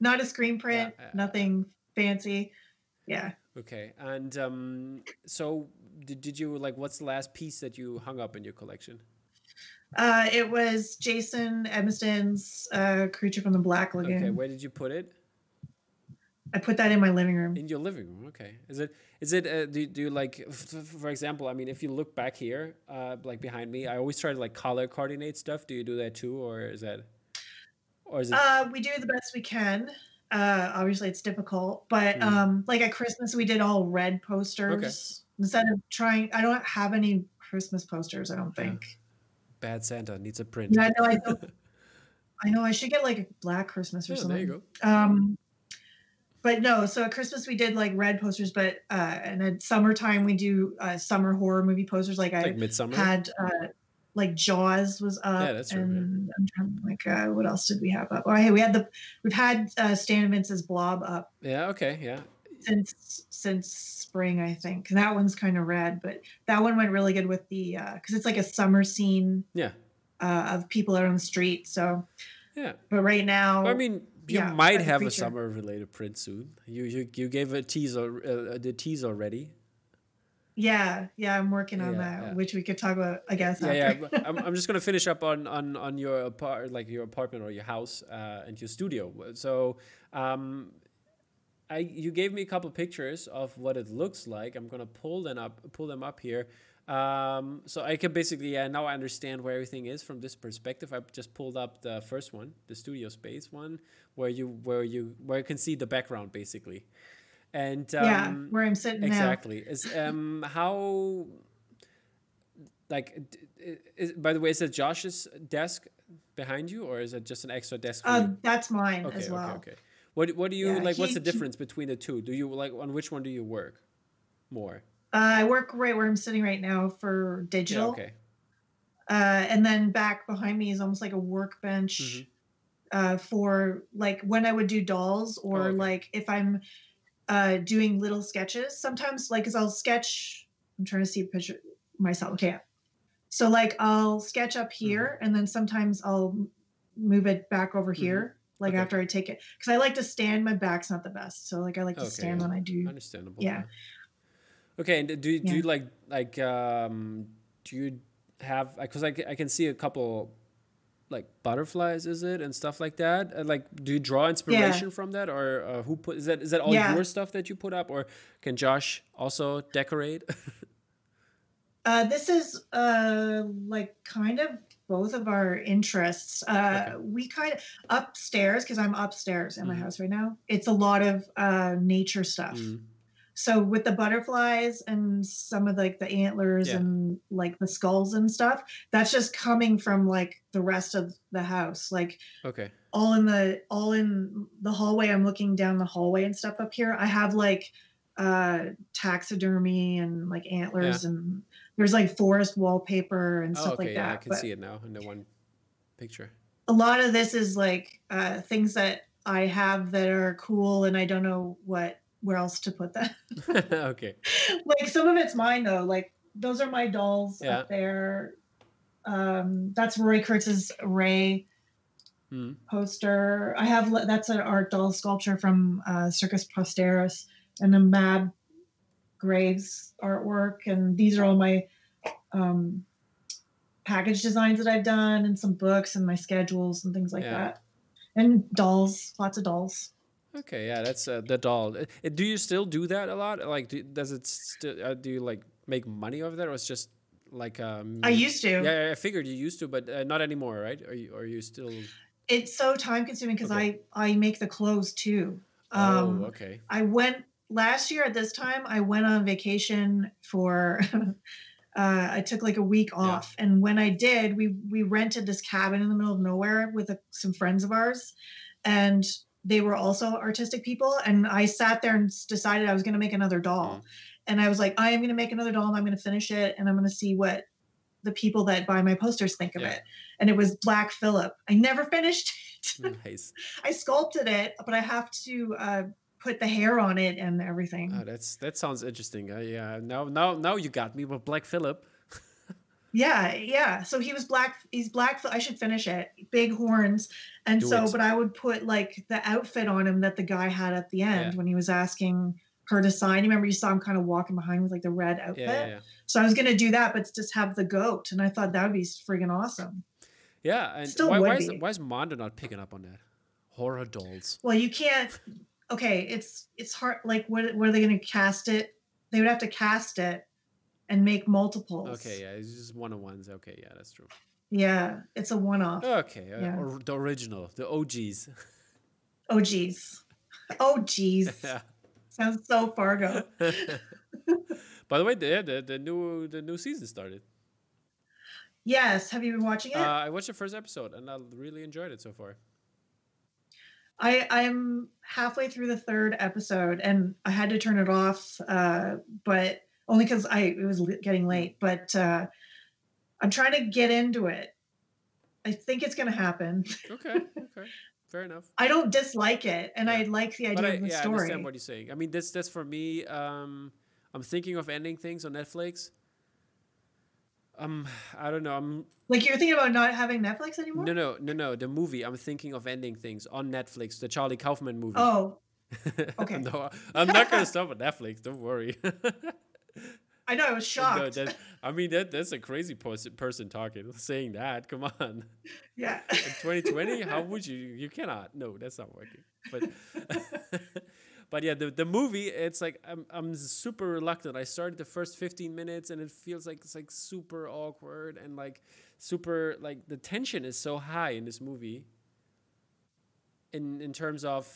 Not a screen print. yeah, yeah. nothing fancy. Yeah. Okay, and um, so did, did you like? What's the last piece that you hung up in your collection? Uh, it was Jason Edmiston's uh, Creature from the Black Lagoon. Okay, where did you put it? I put that in my living room. In your living room. Okay. Is it? Is it? Uh, do, do you like? For example, I mean, if you look back here, uh, like behind me, I always try to like color coordinate stuff. Do you do that too, or is that? Or is it? Uh, we do the best we can. Uh, obviously, it's difficult, but Mm. um, like at Christmas, we did all red posters instead of trying. I don't have any Christmas posters. I don't think. Bad Santa needs a print. Yeah, no, I don't. *laughs* I know I should get like a black Christmas or Yeah, something. there you go. Um, but no, so at Christmas we did like red posters, but uh, and at summertime we do uh, summer horror movie posters. Like I midsummer. had uh, like Jaws was up, Yeah, that's and I'm trying to like uh, what else did we have up? Oh, hey, we had the we've had uh, Stan Vince's Blob up yeah. Okay. Yeah. Since since spring, I think. That one's kind of red, but that one went really good with the because it's like a summer scene Yeah. uh, of people out on the street. So, Yeah. but right now, I mean, you yeah, might a have a summer related print soon. You you you gave a teaser uh, the tease already. yeah, yeah, I'm working on Yeah, that, yeah. which we could talk about, I guess. Yeah, yeah. after. but I'm, I'm just gonna *laughs* finish up on on on your apart like your apartment or your house uh, and your studio. So, um, I you gave me a couple pictures of what it looks like. I'm gonna pull them up pull them up here. Um, so I can basically yeah now I understand where everything is from this perspective. I just pulled up the first one, the studio space one, where you where you where you can see the background basically, and um, yeah, where I'm sitting now. exactly is um how like is, by the way is it josh's desk behind you or is it just an extra desk for Uh, that's mine okay as well. okay okay what what do you Yeah, like what's the difference between the two do you like on which one do you work more Uh, I work right where I'm sitting right now for yeah digital. okay Uh, and then back behind me is almost like a workbench Mhm. uh, for like when I would do dolls or Oh, okay. like if I'm uh, doing little sketches. Sometimes, like, cause I'll sketch. I'm trying to see a picture myself. Okay. So like I'll sketch up Mm-hmm. here, and then sometimes I'll move it back over here. Like Okay. after I take it, because I like to stand. My back's not the best, so like I like to Okay, stand yeah. when I do. understandable Yeah. okay and do, you do Yeah. you like like um do you have because I, I can see a couple like butterflies is it and stuff like that Uh, like do you draw inspiration from that or uh, who put is that is that all your stuff that you put up or can josh also decorate *laughs* Uh, this is uh, like kind of both of our interests. Uh, Okay. We kind of upstairs because I'm upstairs in my Mhm. house right now. It's a lot of uh, nature stuff. Mm, So with the butterflies and some of like the antlers Yeah. and like the skulls and stuff, that's just coming from like the rest of the house. Like okay all in the all in the hallway. I'm looking down the hallway and stuff up here. I have like uh taxidermy and like antlers and there's like forest wallpaper and oh, stuff okay like yeah that. i can But see it now in the one picture a lot of this is like uh things that I have that are cool and I don't know what where else to put them. *laughs* *laughs* okay like some of it's mine though. Like those are my dolls Yeah. up there. Um that's Rory Kurtz's Ray Mm, poster. I have that's an art doll sculpture from uh, Circus Posterus and a Mab Graves artwork, and these are all my um, package designs that I've done, and some books and my schedules and things like Yeah. that, and dolls, lots of dolls. Okay, yeah, that's uh, the doll. Uh, do you still do that a lot? Like, do, does it still? Uh, do you like make money over that, or it's just like um? I used to. Yeah, I figured you used to, but uh, not anymore, right? Are you? Are you still? It's so time consuming because Okay. I I make the clothes too. Um, oh, okay. I went last year at this time. I went on vacation for. *laughs* uh, I took like a week off, and when I did, we we rented this cabin in the middle of nowhere with a, some friends of ours, and they were also artistic people. And I sat there and decided I was going to make another doll, Mm. and I was like, I am going to make another doll, and I'm going to finish it, and I'm going to see what the people that buy my posters think of Yeah. it. And it was Black Phillip. I never finished *laughs* it. Nice. I sculpted it, but I have to uh, put the hair on it and everything. Oh, that's that sounds interesting. Uh, yeah. Now, now, now you got me with Black Phillip. *laughs* yeah, yeah. So he was black. He's black. I should finish it. Big horns, and Do so, it. but I would put like the outfit on him that the guy had at the end Yeah. when he was asking her to sign. You remember you saw him kind of walking behind with like the red outfit. Yeah, yeah. So I was gonna do that, but just have the goat, and I thought that would be friggin' awesome. Yeah, and Still why, would why is be. why is Mondo not picking up on that? Horror dolls. Well, you can't. Okay, it's it's hard. Like, what what are they gonna cast it? They would have to cast it and make multiples. Okay, yeah, it's just one on ones. Okay, yeah, that's true. Yeah, it's a one-off. Okay, uh, Yeah. or the original, the OGs. Oh. Oh geez. *laughs* yeah. Sounds so Fargo. *laughs* *laughs* By the way, the, the the new the new season started. Yes. Have you been watching it? Uh, I watched the first episode and I really enjoyed it so far. I I'm halfway through the third episode and I had to turn it off, uh, but only because I it was getting late. But uh, I'm trying to get into it. I think it's going to happen. *laughs* Okay, okay, fair enough. I don't dislike it, and Yeah. I like the idea But I, of the yeah, I understand what you're saying. I mean, that's that's for me. Um, I'm thinking of ending things on Netflix. Um, I don't know. I'm like you're thinking about not having Netflix anymore. no, no, no, no. The movie. I'm thinking of ending things on Netflix. The Charlie Kaufman movie. Oh, *laughs* okay. no, I'm not gonna stop at Netflix. Don't worry. *laughs* I know. I was *laughs* No, shocked. that, I mean, that that's a crazy person person talking, saying that. Come on. yeah. In 2020, how would you? You cannot. No, that's not working. But, but yeah, the the movie. It's like I'm I'm super reluctant. I started the first 15 minutes, and it feels like it's like super awkward and like super like the tension is so high in this movie. In in terms of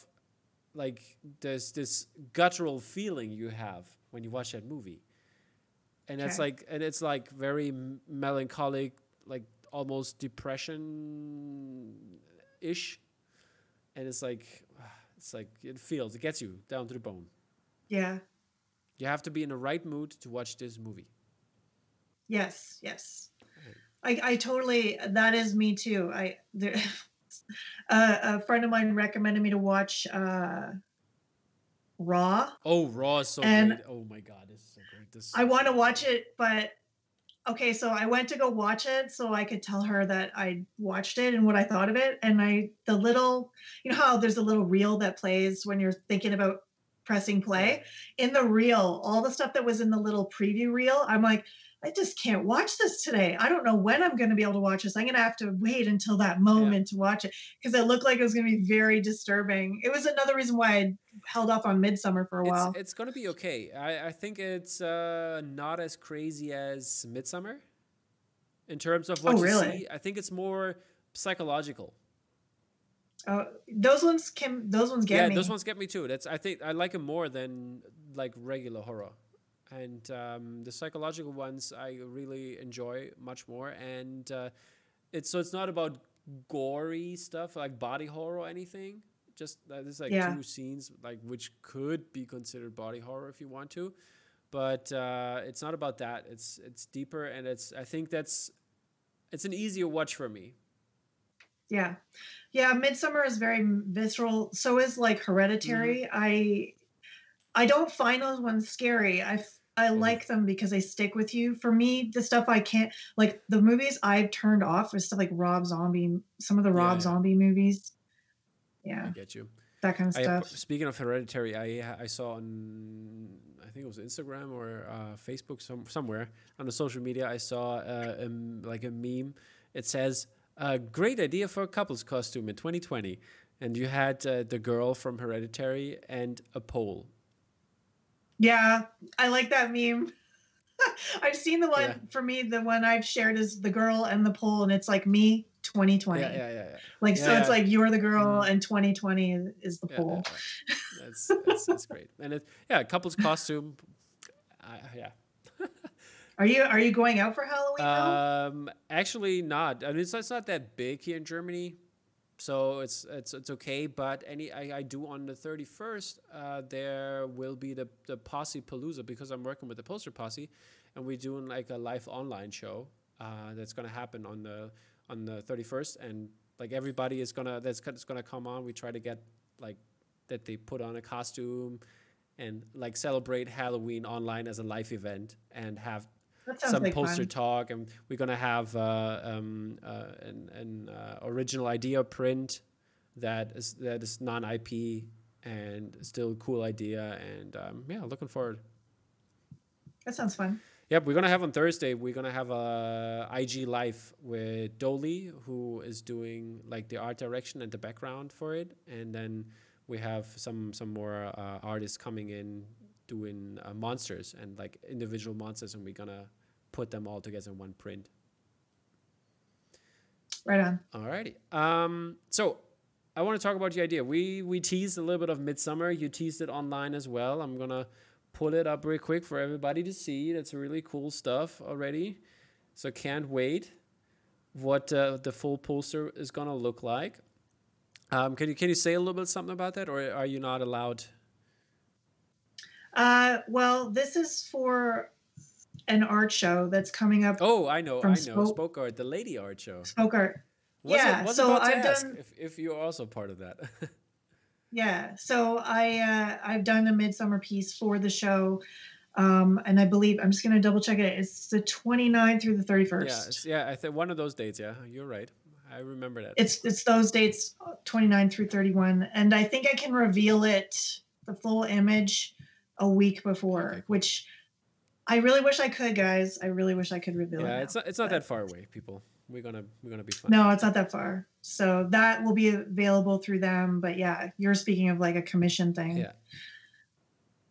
like there's this guttural feeling you have when you watch that movie and it's Okay. like and it's like very m- melancholic like almost depression ish and it's like ah, it's like it feels it gets you down to the bone Yeah. you have to be in the right mood to watch this movie Yes, yes. I, I totally that is me too. I there *laughs* uh, a friend of mine recommended me to watch uh Raw. oh raw is so And- great oh my god this is so great this I want to watch it, but okay, so I went to go watch it so I could tell her that I watched it and what I thought of it. And I the little you know how there's a little reel that plays when you're thinking about pressing play. In the reel, all the stuff that was in the little preview reel, I'm like, I just can't watch this today. I don't know when I'm going to be able to watch this. I'm going to have to wait until that moment to watch it because it looked like it was going to be very disturbing. It was another reason why I held off on Midsummer for a it's, while. it's gonna be okay I, I think it's uh, not as crazy as midsummer in terms of what Oh, you really? see i think it's more psychological Oh, those ones can those ones get yeah me. those ones get me too that's i think i like them more than like regular horror and um, the psychological ones i really enjoy much more and uh, it's so it's not about gory stuff like body horror or anything just uh, there's like Yeah. two scenes like which could be considered body horror if you want to but uh, it's not about that it's it's deeper and it's i think that's it's an easier watch for me Yeah. Yeah, Midsummer is very visceral. So is like Hereditary. Mm-hmm. I I don't find those ones scary. I I Mhm. like them because they stick with you. For me, the stuff I can't like the movies I've turned off is stuff like Rob Zombie, some of the Rob yeah. Zombie movies. Yeah, I get you that kind of I, stuff. speaking of hereditary, I I saw on I think it was Instagram or uh, Facebook some, somewhere on the social media. I saw uh, um, like a meme. It says a great idea for a couple's costume in 2020. and you had uh, the girl from Hereditary and a pole. Yeah, I like that meme. *laughs* I've seen the one Yeah. for me. The one I've shared is the girl and the pole, and it's like me 2020. Yeah, yeah, yeah, yeah. Like so, Yeah, it's like you're the girl, Mhm. and 2020 is, is the pole. *laughs* That's, that's that's great. And it, yeah, couple's costume. I yeah. Are you are you going out for Halloween? Um, actually, not. I mean, it's, it's not that big here in Germany, so it's it's it's okay. But any I, I do on the thirty first. Uh, there will be the the Posse Palooza because I'm working with the Poster Posse, and we're doing like a live online show. Uh, that's gonna happen on the on the thirty first, and like everybody is gonna that's that's gonna come on. We try to get like that they put on a costume. And like celebrate Halloween online as a live event, and have some like poster fun. talk, and we're gonna have uh, um, uh, an, an uh, original idea print that is that is non IP and still a cool idea, and um, yeah, looking forward. That sounds fun. Yep, we're gonna have on Thursday. We're gonna have a IG live with Dolly, who is doing like the art direction and the background for it, and then we have some some more uh, artists coming in doing uh, monsters and like individual monsters, and we're gonna put them all together in one print. Right on. Alrighty. Um, so I want to talk about the idea. We we teased a little bit of Midsummer. You teased it online as well. I'm gonna pull it up real quick for everybody to see. That's really cool stuff already. So can't wait. What uh, the full poster is gonna look like. Um, can you can you say a little bit something about that, or are you not allowed? Uh, well, this is for an art show that's coming up. Oh, I know, I know. Spoke- Spoke Art, the lady art show. Spoke art. Was Yeah, it, was so I've done- if, if you're also part of that. *laughs* Yeah. So I uh, I've done a midsummer piece for the show. Um, and I believe I'm just gonna double check it. It's the 29th through the 31st. yeah, yeah. I think one of those dates. Yeah, you're right. I remember that. It's it's those dates 29 through 31. And I think I can reveal it, the full image, a week before, Okay, cool. which I really wish I could, guys. I really wish I could reveal it. yeah, it's not it's not but- that far away, people. We're gonna we're gonna be fun. No, it's not that far. So that will be available through them. But yeah, you're speaking of like a commission thing. Yeah.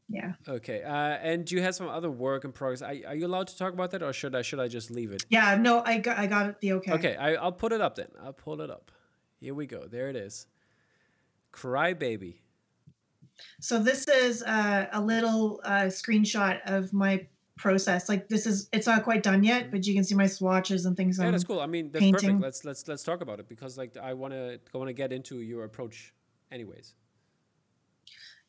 Yeah. Okay. Uh, and you had some other work in progress. Are, are you allowed to talk about that, or should I should I just leave it? Yeah. No, I got I got the okay. Okay. I, I'll put it up then. I'll pull it up. Here we go. There it is. Cry baby. So this is uh, a little uh, screenshot of my process. Like this is it's not quite done yet, but you can see my swatches and things. Yeah, I'm- that's cool. I mean, that's painting. perfect. Let's let's let's talk about it because like I wanna wanna get into your approach, anyways.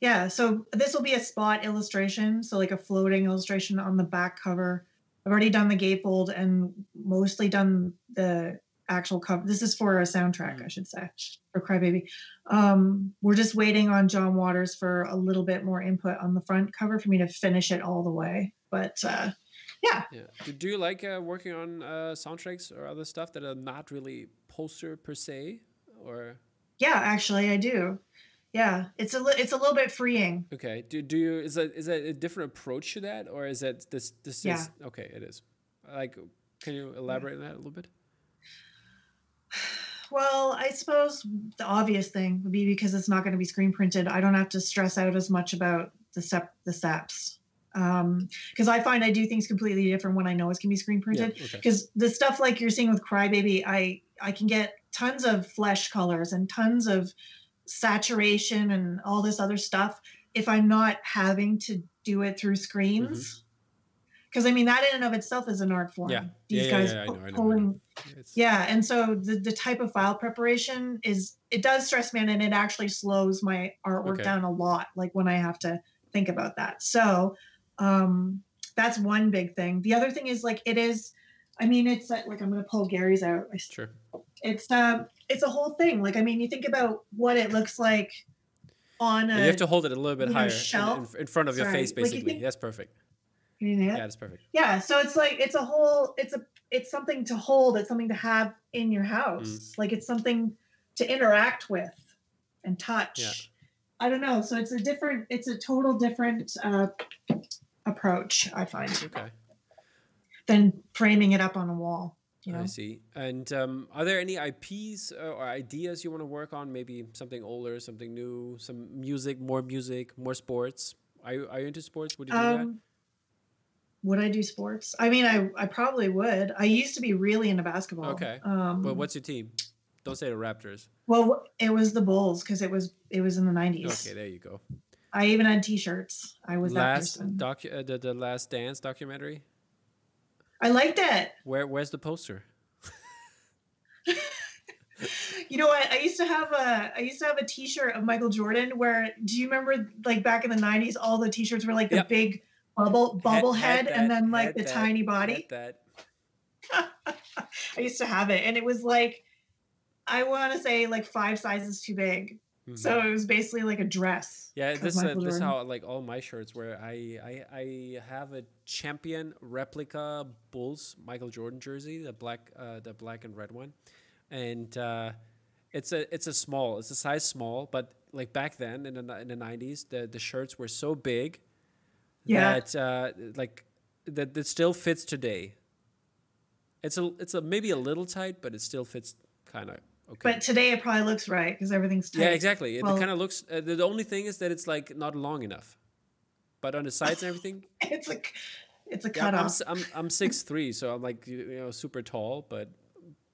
Yeah, so this will be a spot illustration, so like a floating illustration on the back cover. I've already done the gatefold and mostly done the actual cover. This is for a soundtrack, Mhm. I should say, for Crybaby. Um, we're just waiting on John Waters for a little bit more input on the front cover for me to finish it all the way. But uh, yeah, Yeah. Do, you like uh, working on uh, soundtracks or other stuff that are not really poster per se, or yeah, actually, I do. Yeah, it's a it's a little bit freeing. Okay. Do, do you is that is that a different approach to that or is that this this Yeah. is okay, it is. Like can you elaborate on that a little bit? Well, I suppose the obvious thing would be because it's not going to be screen printed. I don't have to stress out as much about the sep the steps because I find I do things completely different when I know it's going to be screen printed. Yeah, okay. Because the stuff like you're seeing with Crybaby, I I can get tons of flesh colors and tons of saturation and all this other stuff if I'm not having to do it through screens. Because I mean that in and of itself is an art form. Mm-hmm. Yeah. These Yeah, guys yeah, I pu- know, I know, I know. pulling yeah, and so the, the type of file preparation is it does stress me and it actually slows my artwork Okay. down a lot, like when I have to think about that. So um that's one big thing. The other thing is like it is I mean it's like I'm gonna pull Gary's out. Sure. It's um it's a whole thing. Like I mean you think about what it looks like on a you have to hold it a little bit know, higher in- shelf? in, in front of your Sorry, face like you basically. think- that's perfect. you know, Yeah, that's perfect. yeah so it's like it's a whole it's a it's something to hold it's something to have in your house Mm. like it's something to interact with and touch Yeah. i don't know so it's a different it's a total different uh, approach i find Okay. than framing it up on a wall You know? I see. And um, are there any IPs uh, or ideas you want to work on? Maybe something older, something new, some music, more music, more sports. Are you, are you into sports? Would you do that? Um, would I do sports? I mean, I I probably would. I used to be really into basketball. Okay. Um, But what's your team? Don't say the Raptors. well, it was the Bulls because it was it was in the nineties. Okay, there you go. I even had T-shirts. I was that last person. docu- uh, the, the Last Dance documentary. I liked it. Where where's the poster? *laughs* You know what? I used to have a I used to have a T-shirt of Michael Jordan. Where do you remember like back in the nineties, all the T-shirts were like the Yep. big bubble bubble had head, and then like the that, tiny body. That. *laughs* I used to have it, and it was like I want to say like five sizes too big. Mhm. So it was basically like a dress. Yeah, this uh, this is how like all my shirts where I, I I have a champion replica Bulls Michael Jordan jersey, the black uh, the black and red one, and uh, it's a it's a small, it's a size small, but like back then in the in the nineties, the the shirts were so big Yeah. that uh, like that that still fits today. It's a it's a maybe a little tight, but it still fits kind of okay. But today it probably looks right because everything's tight. Yeah, exactly. It kind of looks. Uh, the only thing is that it's like not long enough, but on the sides and everything. *laughs* It's a it's a Yeah, I'm, cutoff. I'm I'm six *laughs* three, so I'm like you know super tall, but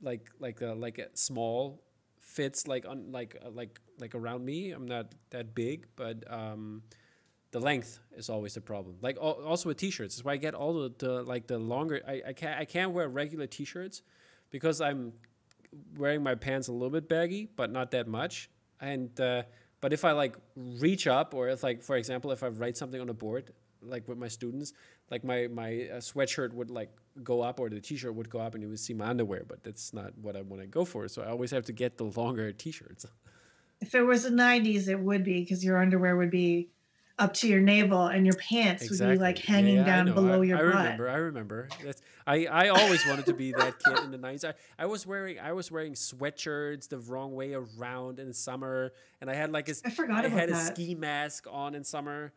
like like a, like a small fits like on like uh, like like around me. I'm not that big, but um, the length is always the problem. Like al- also with t-shirts, that's why I get all the, the like the longer. I, I can't I can't wear regular t-shirts because I'm wearing my pants a little bit baggy, but not that much. And uh, but if I like reach up, or if like for example, if I write something on a board, like with my students, like my my uh, sweatshirt would like go up, or the t-shirt would go up, and you would see my underwear. But that's not what I want to go for. So I always have to get the longer t-shirts. if it was the '90s, it would be because your underwear would be up to your navel and your pants would be like hanging yeah, down below I, your I butt. remember. I remember. That's, I I always wanted to be that kid in the nineties. I, I was wearing I was wearing sweatshirts the wrong way around in summer, and I had like a I forgot I had a ski mask on in summer.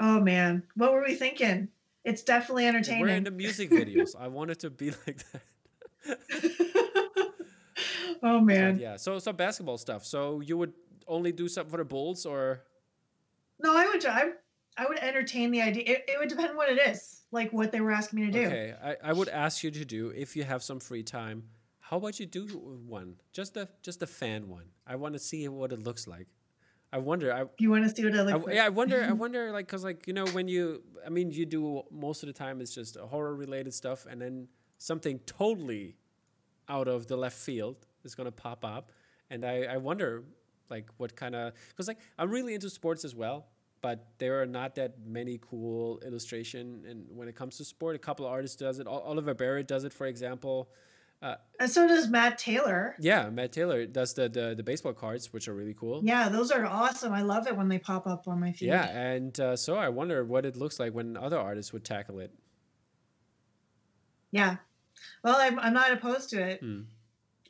Oh man, what were we thinking? It's definitely entertaining. We're into music videos. I wanted to be *laughs* like that. *laughs* oh But man, yeah. So some basketball stuff. So you would only do something for the Bulls, or no, I would. I, I would entertain the idea. It, it would depend what it is, like what they were asking me to do. okay? I, I would ask you to do if you have some free time. How about you do one? Just a just a fan one. I want to see what it looks like. I wonder. I, You want to see what it I, looks like? yeah, I wonder. I *laughs* wonder, like, cause like you know, when you, I mean, you do most of the time it's just horror related stuff, and then something totally out of the left field is gonna pop up, and I, I wonder, like, what kind of, cause like I'm really into sports as well, but there are not that many cool illustration, and when it comes to sport, a couple of artists does it. Oliver Barrett does it, for example. And so does Matt Taylor. Yeah, Matt Taylor does the the, the baseball cards, which are really cool. Yeah, those are awesome. I love it when they pop up on my feed. Yeah, and uh, so I wonder what it looks like when other artists would tackle it. Yeah. Well, I'm, I'm not opposed to it. Hmm.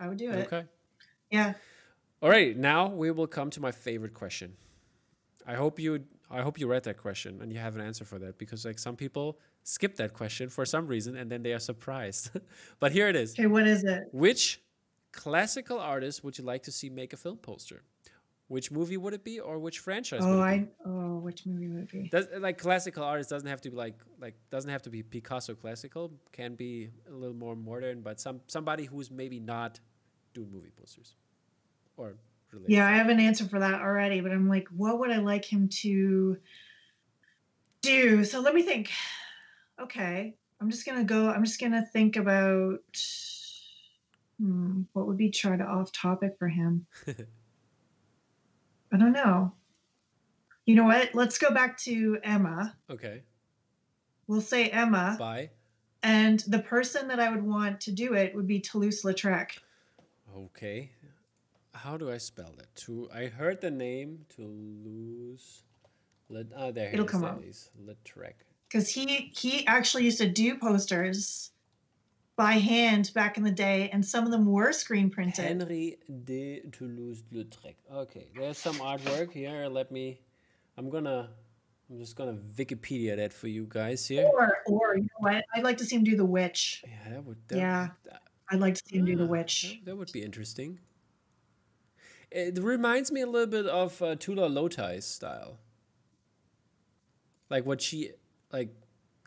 I would do it. Okay. Yeah. All right. Now we will come to my favorite question. I hope you I hope you read that question and you have an answer for that because like some people skip that question for some reason and then they are surprised. *laughs* but here it is. Okay, what is it? Which classical artist would you like to see make a film poster? Which movie would it be or which franchise Oh, I oh, which movie would it be? Does, like classical artist doesn't have to be like like doesn't have to be Picasso classical. Can be a little more modern, but some somebody who's maybe not doing movie posters or related. Yeah, I have an answer for that already, but I'm like, what would I like him to do? So let me think. Okay, I'm just gonna go. I'm just gonna think about hmm, what would be try to off topic for him. *laughs* I don't know. You know what? Let's go back to Emma. Okay. We'll say Emma, Bye. and the person that I would want to do it would be Toulouse-Lautrec. Okay. How do I spell that? To I heard the name Toulouse. Let, oh, there It'll come up. it. Because he he actually used to do posters by hand back in the day, and some of them were screen printed. Henri de Toulouse-Lautrec. Okay, there's some artwork here. Let me. I'm gonna. I'm just gonna Wikipedia that for you guys here. Or, or you know what? I'd like to see him do the witch. Yeah, that would. That, Yeah. that- I'd like to see him do the ah, witch. That, that would be interesting. It reminds me a little bit of uh, Tula Lotay's style, like what she like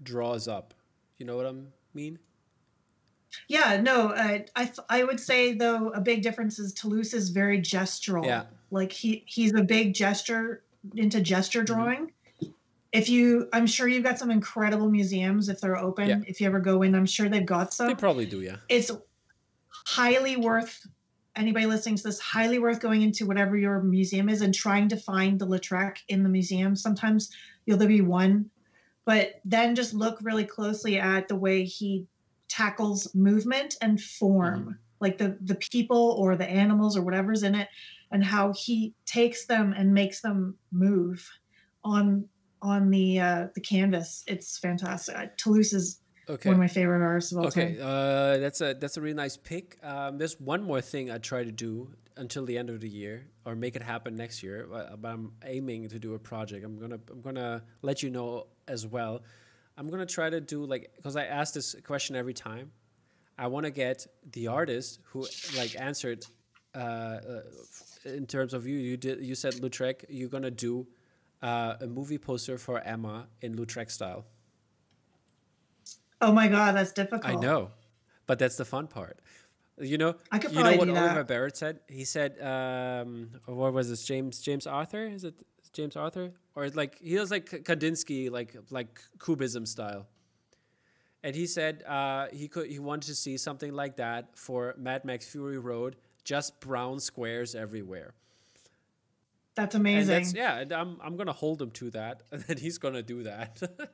draws up. You know what I mean? Yeah, no, uh, I th- I would say though a big difference is Toulouse is very gestural. Yeah. like he he's a big gesture into gesture Mm-hmm. drawing. If you, I'm sure you've got some incredible museums if they're open. Yeah. If you ever go in, I'm sure they've got some. They probably do, yeah. It's highly worth anybody listening to this highly worth going into whatever your museum is and trying to find the Lautrec in the museum. Sometimes you'll there be one, but then just look really closely at the way he tackles movement and form, like the the people or the animals or whatever's in it, and how he takes them and makes them move on on the uh, the canvas. It's fantastic. Toulouse is Okay. one of my favorite artists of all Okay, time. uh, that's a that's a really nice pick. Um, there's one more thing I try to do until the end of the year, or make it happen next year. But, but I'm aiming to do a project. I'm gonna I'm gonna let you know as well. I'm gonna try to do like because I ask this question every time. I want to get the artist who like answered uh, uh, in terms of you. You did you said Lautrec. You're gonna do uh, a movie poster for Emma in Lautrec style. Oh my god, that's difficult. I know, but that's the fun part. You know, I could you know what Oliver. Barrett said? He said, um, what was this? James James Arthur? Is it James Arthur? Or like he was like Kandinsky, like like Cubism style. And he said uh, he could he wanted to see something like that for Mad Max Fury Road, just brown squares everywhere. That's And amazing. that's yeah, and I'm I'm gonna hold him to that, *laughs* and then he's gonna do that. *laughs*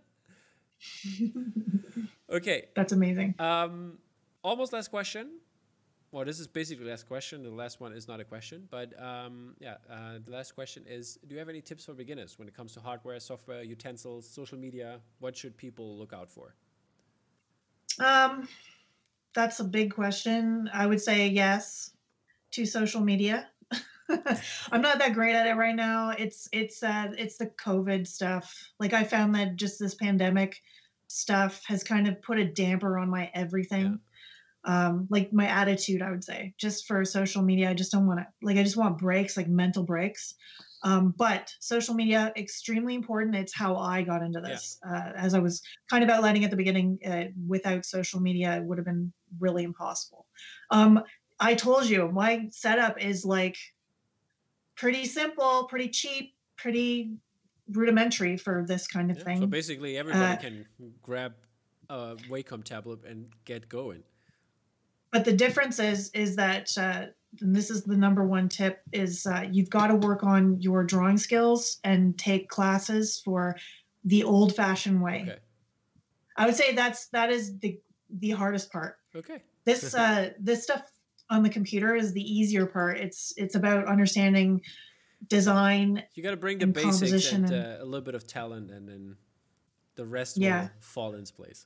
okay, That's amazing. um, almost last question. Well, this is basically the last question. The last one is not a question, but um, yeah, uh, the last question is: Do you have any tips for beginners when it comes to hardware, software, utensils, social media? What should people look out for? Um, that's a big question. I would say yes to social media. *laughs* I'm not that great at it right now. It's it's uh it's the COVID stuff. Like I found that just this pandemic stuff has kind of put a damper on my everything. Um, like my attitude, I would say, just for social media, I just don't want to like I just want breaks, like mental breaks. Um, but social media extremely important. It's how I got into Yeah. this. Uh, as I was kind of outlining at the beginning, uh, without social media, it would have been really impossible. Um, I told you my setup is like pretty simple, pretty cheap, pretty rudimentary for this kind of Yeah, thing. So basically, everybody Uh, can grab a Wacom tablet and get going. but the difference is is that uh, and this is the number one tip is uh, you've got to work on your drawing skills and take classes for the old fashioned way Okay. i would say that's that is the the hardest part Okay. this *laughs* uh this stuff on the computer is the easier part it's it's about understanding design You got to bring the basics and, and- uh, a little bit of talent, and then the rest Yeah. will fall into place.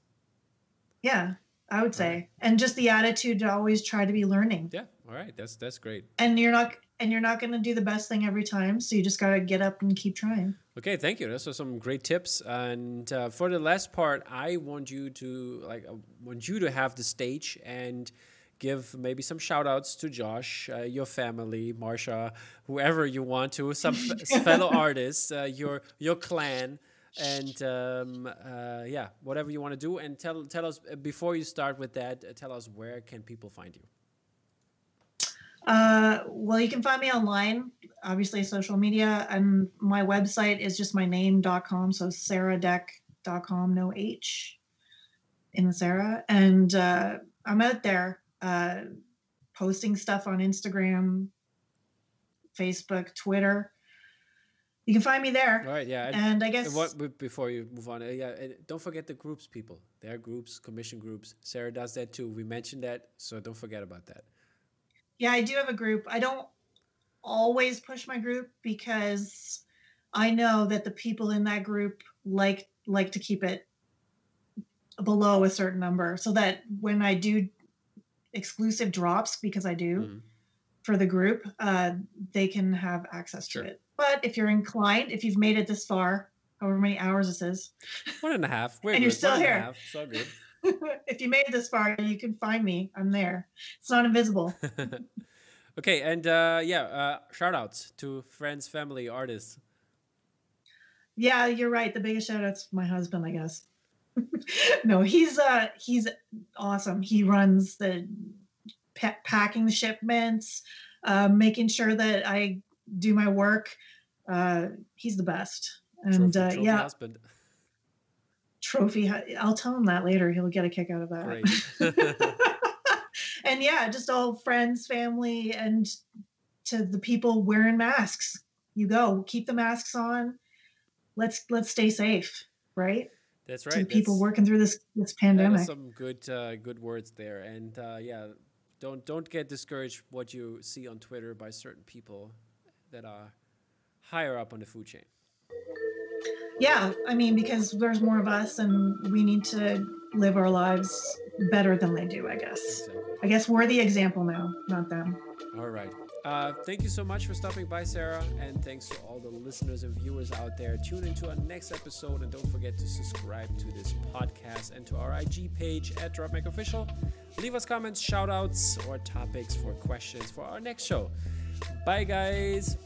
yeah i would say Alright. and just the attitude to always try to be learning Yeah. All right. That's that's great. and you're not and you're not going to do the best thing every time so you just got to get up and keep trying Okay, thank you. Those are some great tips. And uh, for the last part, I want you to like I want you to have the stage and give maybe some shout outs to Josh, uh, your family, Marsha, whoever you want to, some *laughs* fellow artists, uh, your your clan, and um, uh, yeah, whatever you want to do. And tell tell us uh, before you start with that, uh, tell us where can people find you. Uh, well, you can find me online, obviously social media, and my website is just my name.com. So saradeck.com, no H in the Sara. And uh, I'm out there uh, posting stuff on Instagram, Facebook, Twitter. You can find me there. right, yeah. and- And I guess What, before you move on, uh, yeah, and don't forget the groups, people. There are groups, commission groups. Sara does that too. We mentioned that, so don't forget about that. Yeah, I do have a group. I don't always push my group because I know that the people in that group like like to keep it below a certain number so that when I do exclusive drops because I do Mhm. for the group, uh, they can have access Sure. to it. But if you're inclined, if you've made it this far, however many hours this is. One and a half. *laughs* We're and good. you're still One here. So good. *laughs* if you made it this far, you can find me. I'm there. It's not invisible. *laughs* okay, and uh, yeah, uh, shout outs to friends, family, artists. Yeah, you're right. The biggest shout out's my husband, I guess. *laughs* no, he's uh he's awesome. He runs the pa- packing the shipments, uh, making sure that I do my work. Uh, he's the best. And Trophy- uh, trophy yeah, husband. trophy. I'll tell him that later. He'll get a kick out of that. *laughs* And yeah, just all friends, family, and to the people wearing masks. You go, keep the masks on. Let's let's stay safe, right? That's To right. people working through this this pandemic. some good uh, good words there, and uh, yeah, don't don't get discouraged what you see on Twitter by certain people that are higher up on the food chain. Yeah, I mean, because there's more of us, and we need to live our lives better than they do. I guess. Exactly. I guess we're the example now, not them. All right. Uh, thank you so much for stopping by, Sara, and thanks to all the listeners and viewers out there. Tune into our next episode, and don't forget to subscribe to this podcast and to our IG page at DropMac Official. Leave us comments, shout outs, or topics for questions for our next show. Bye, guys.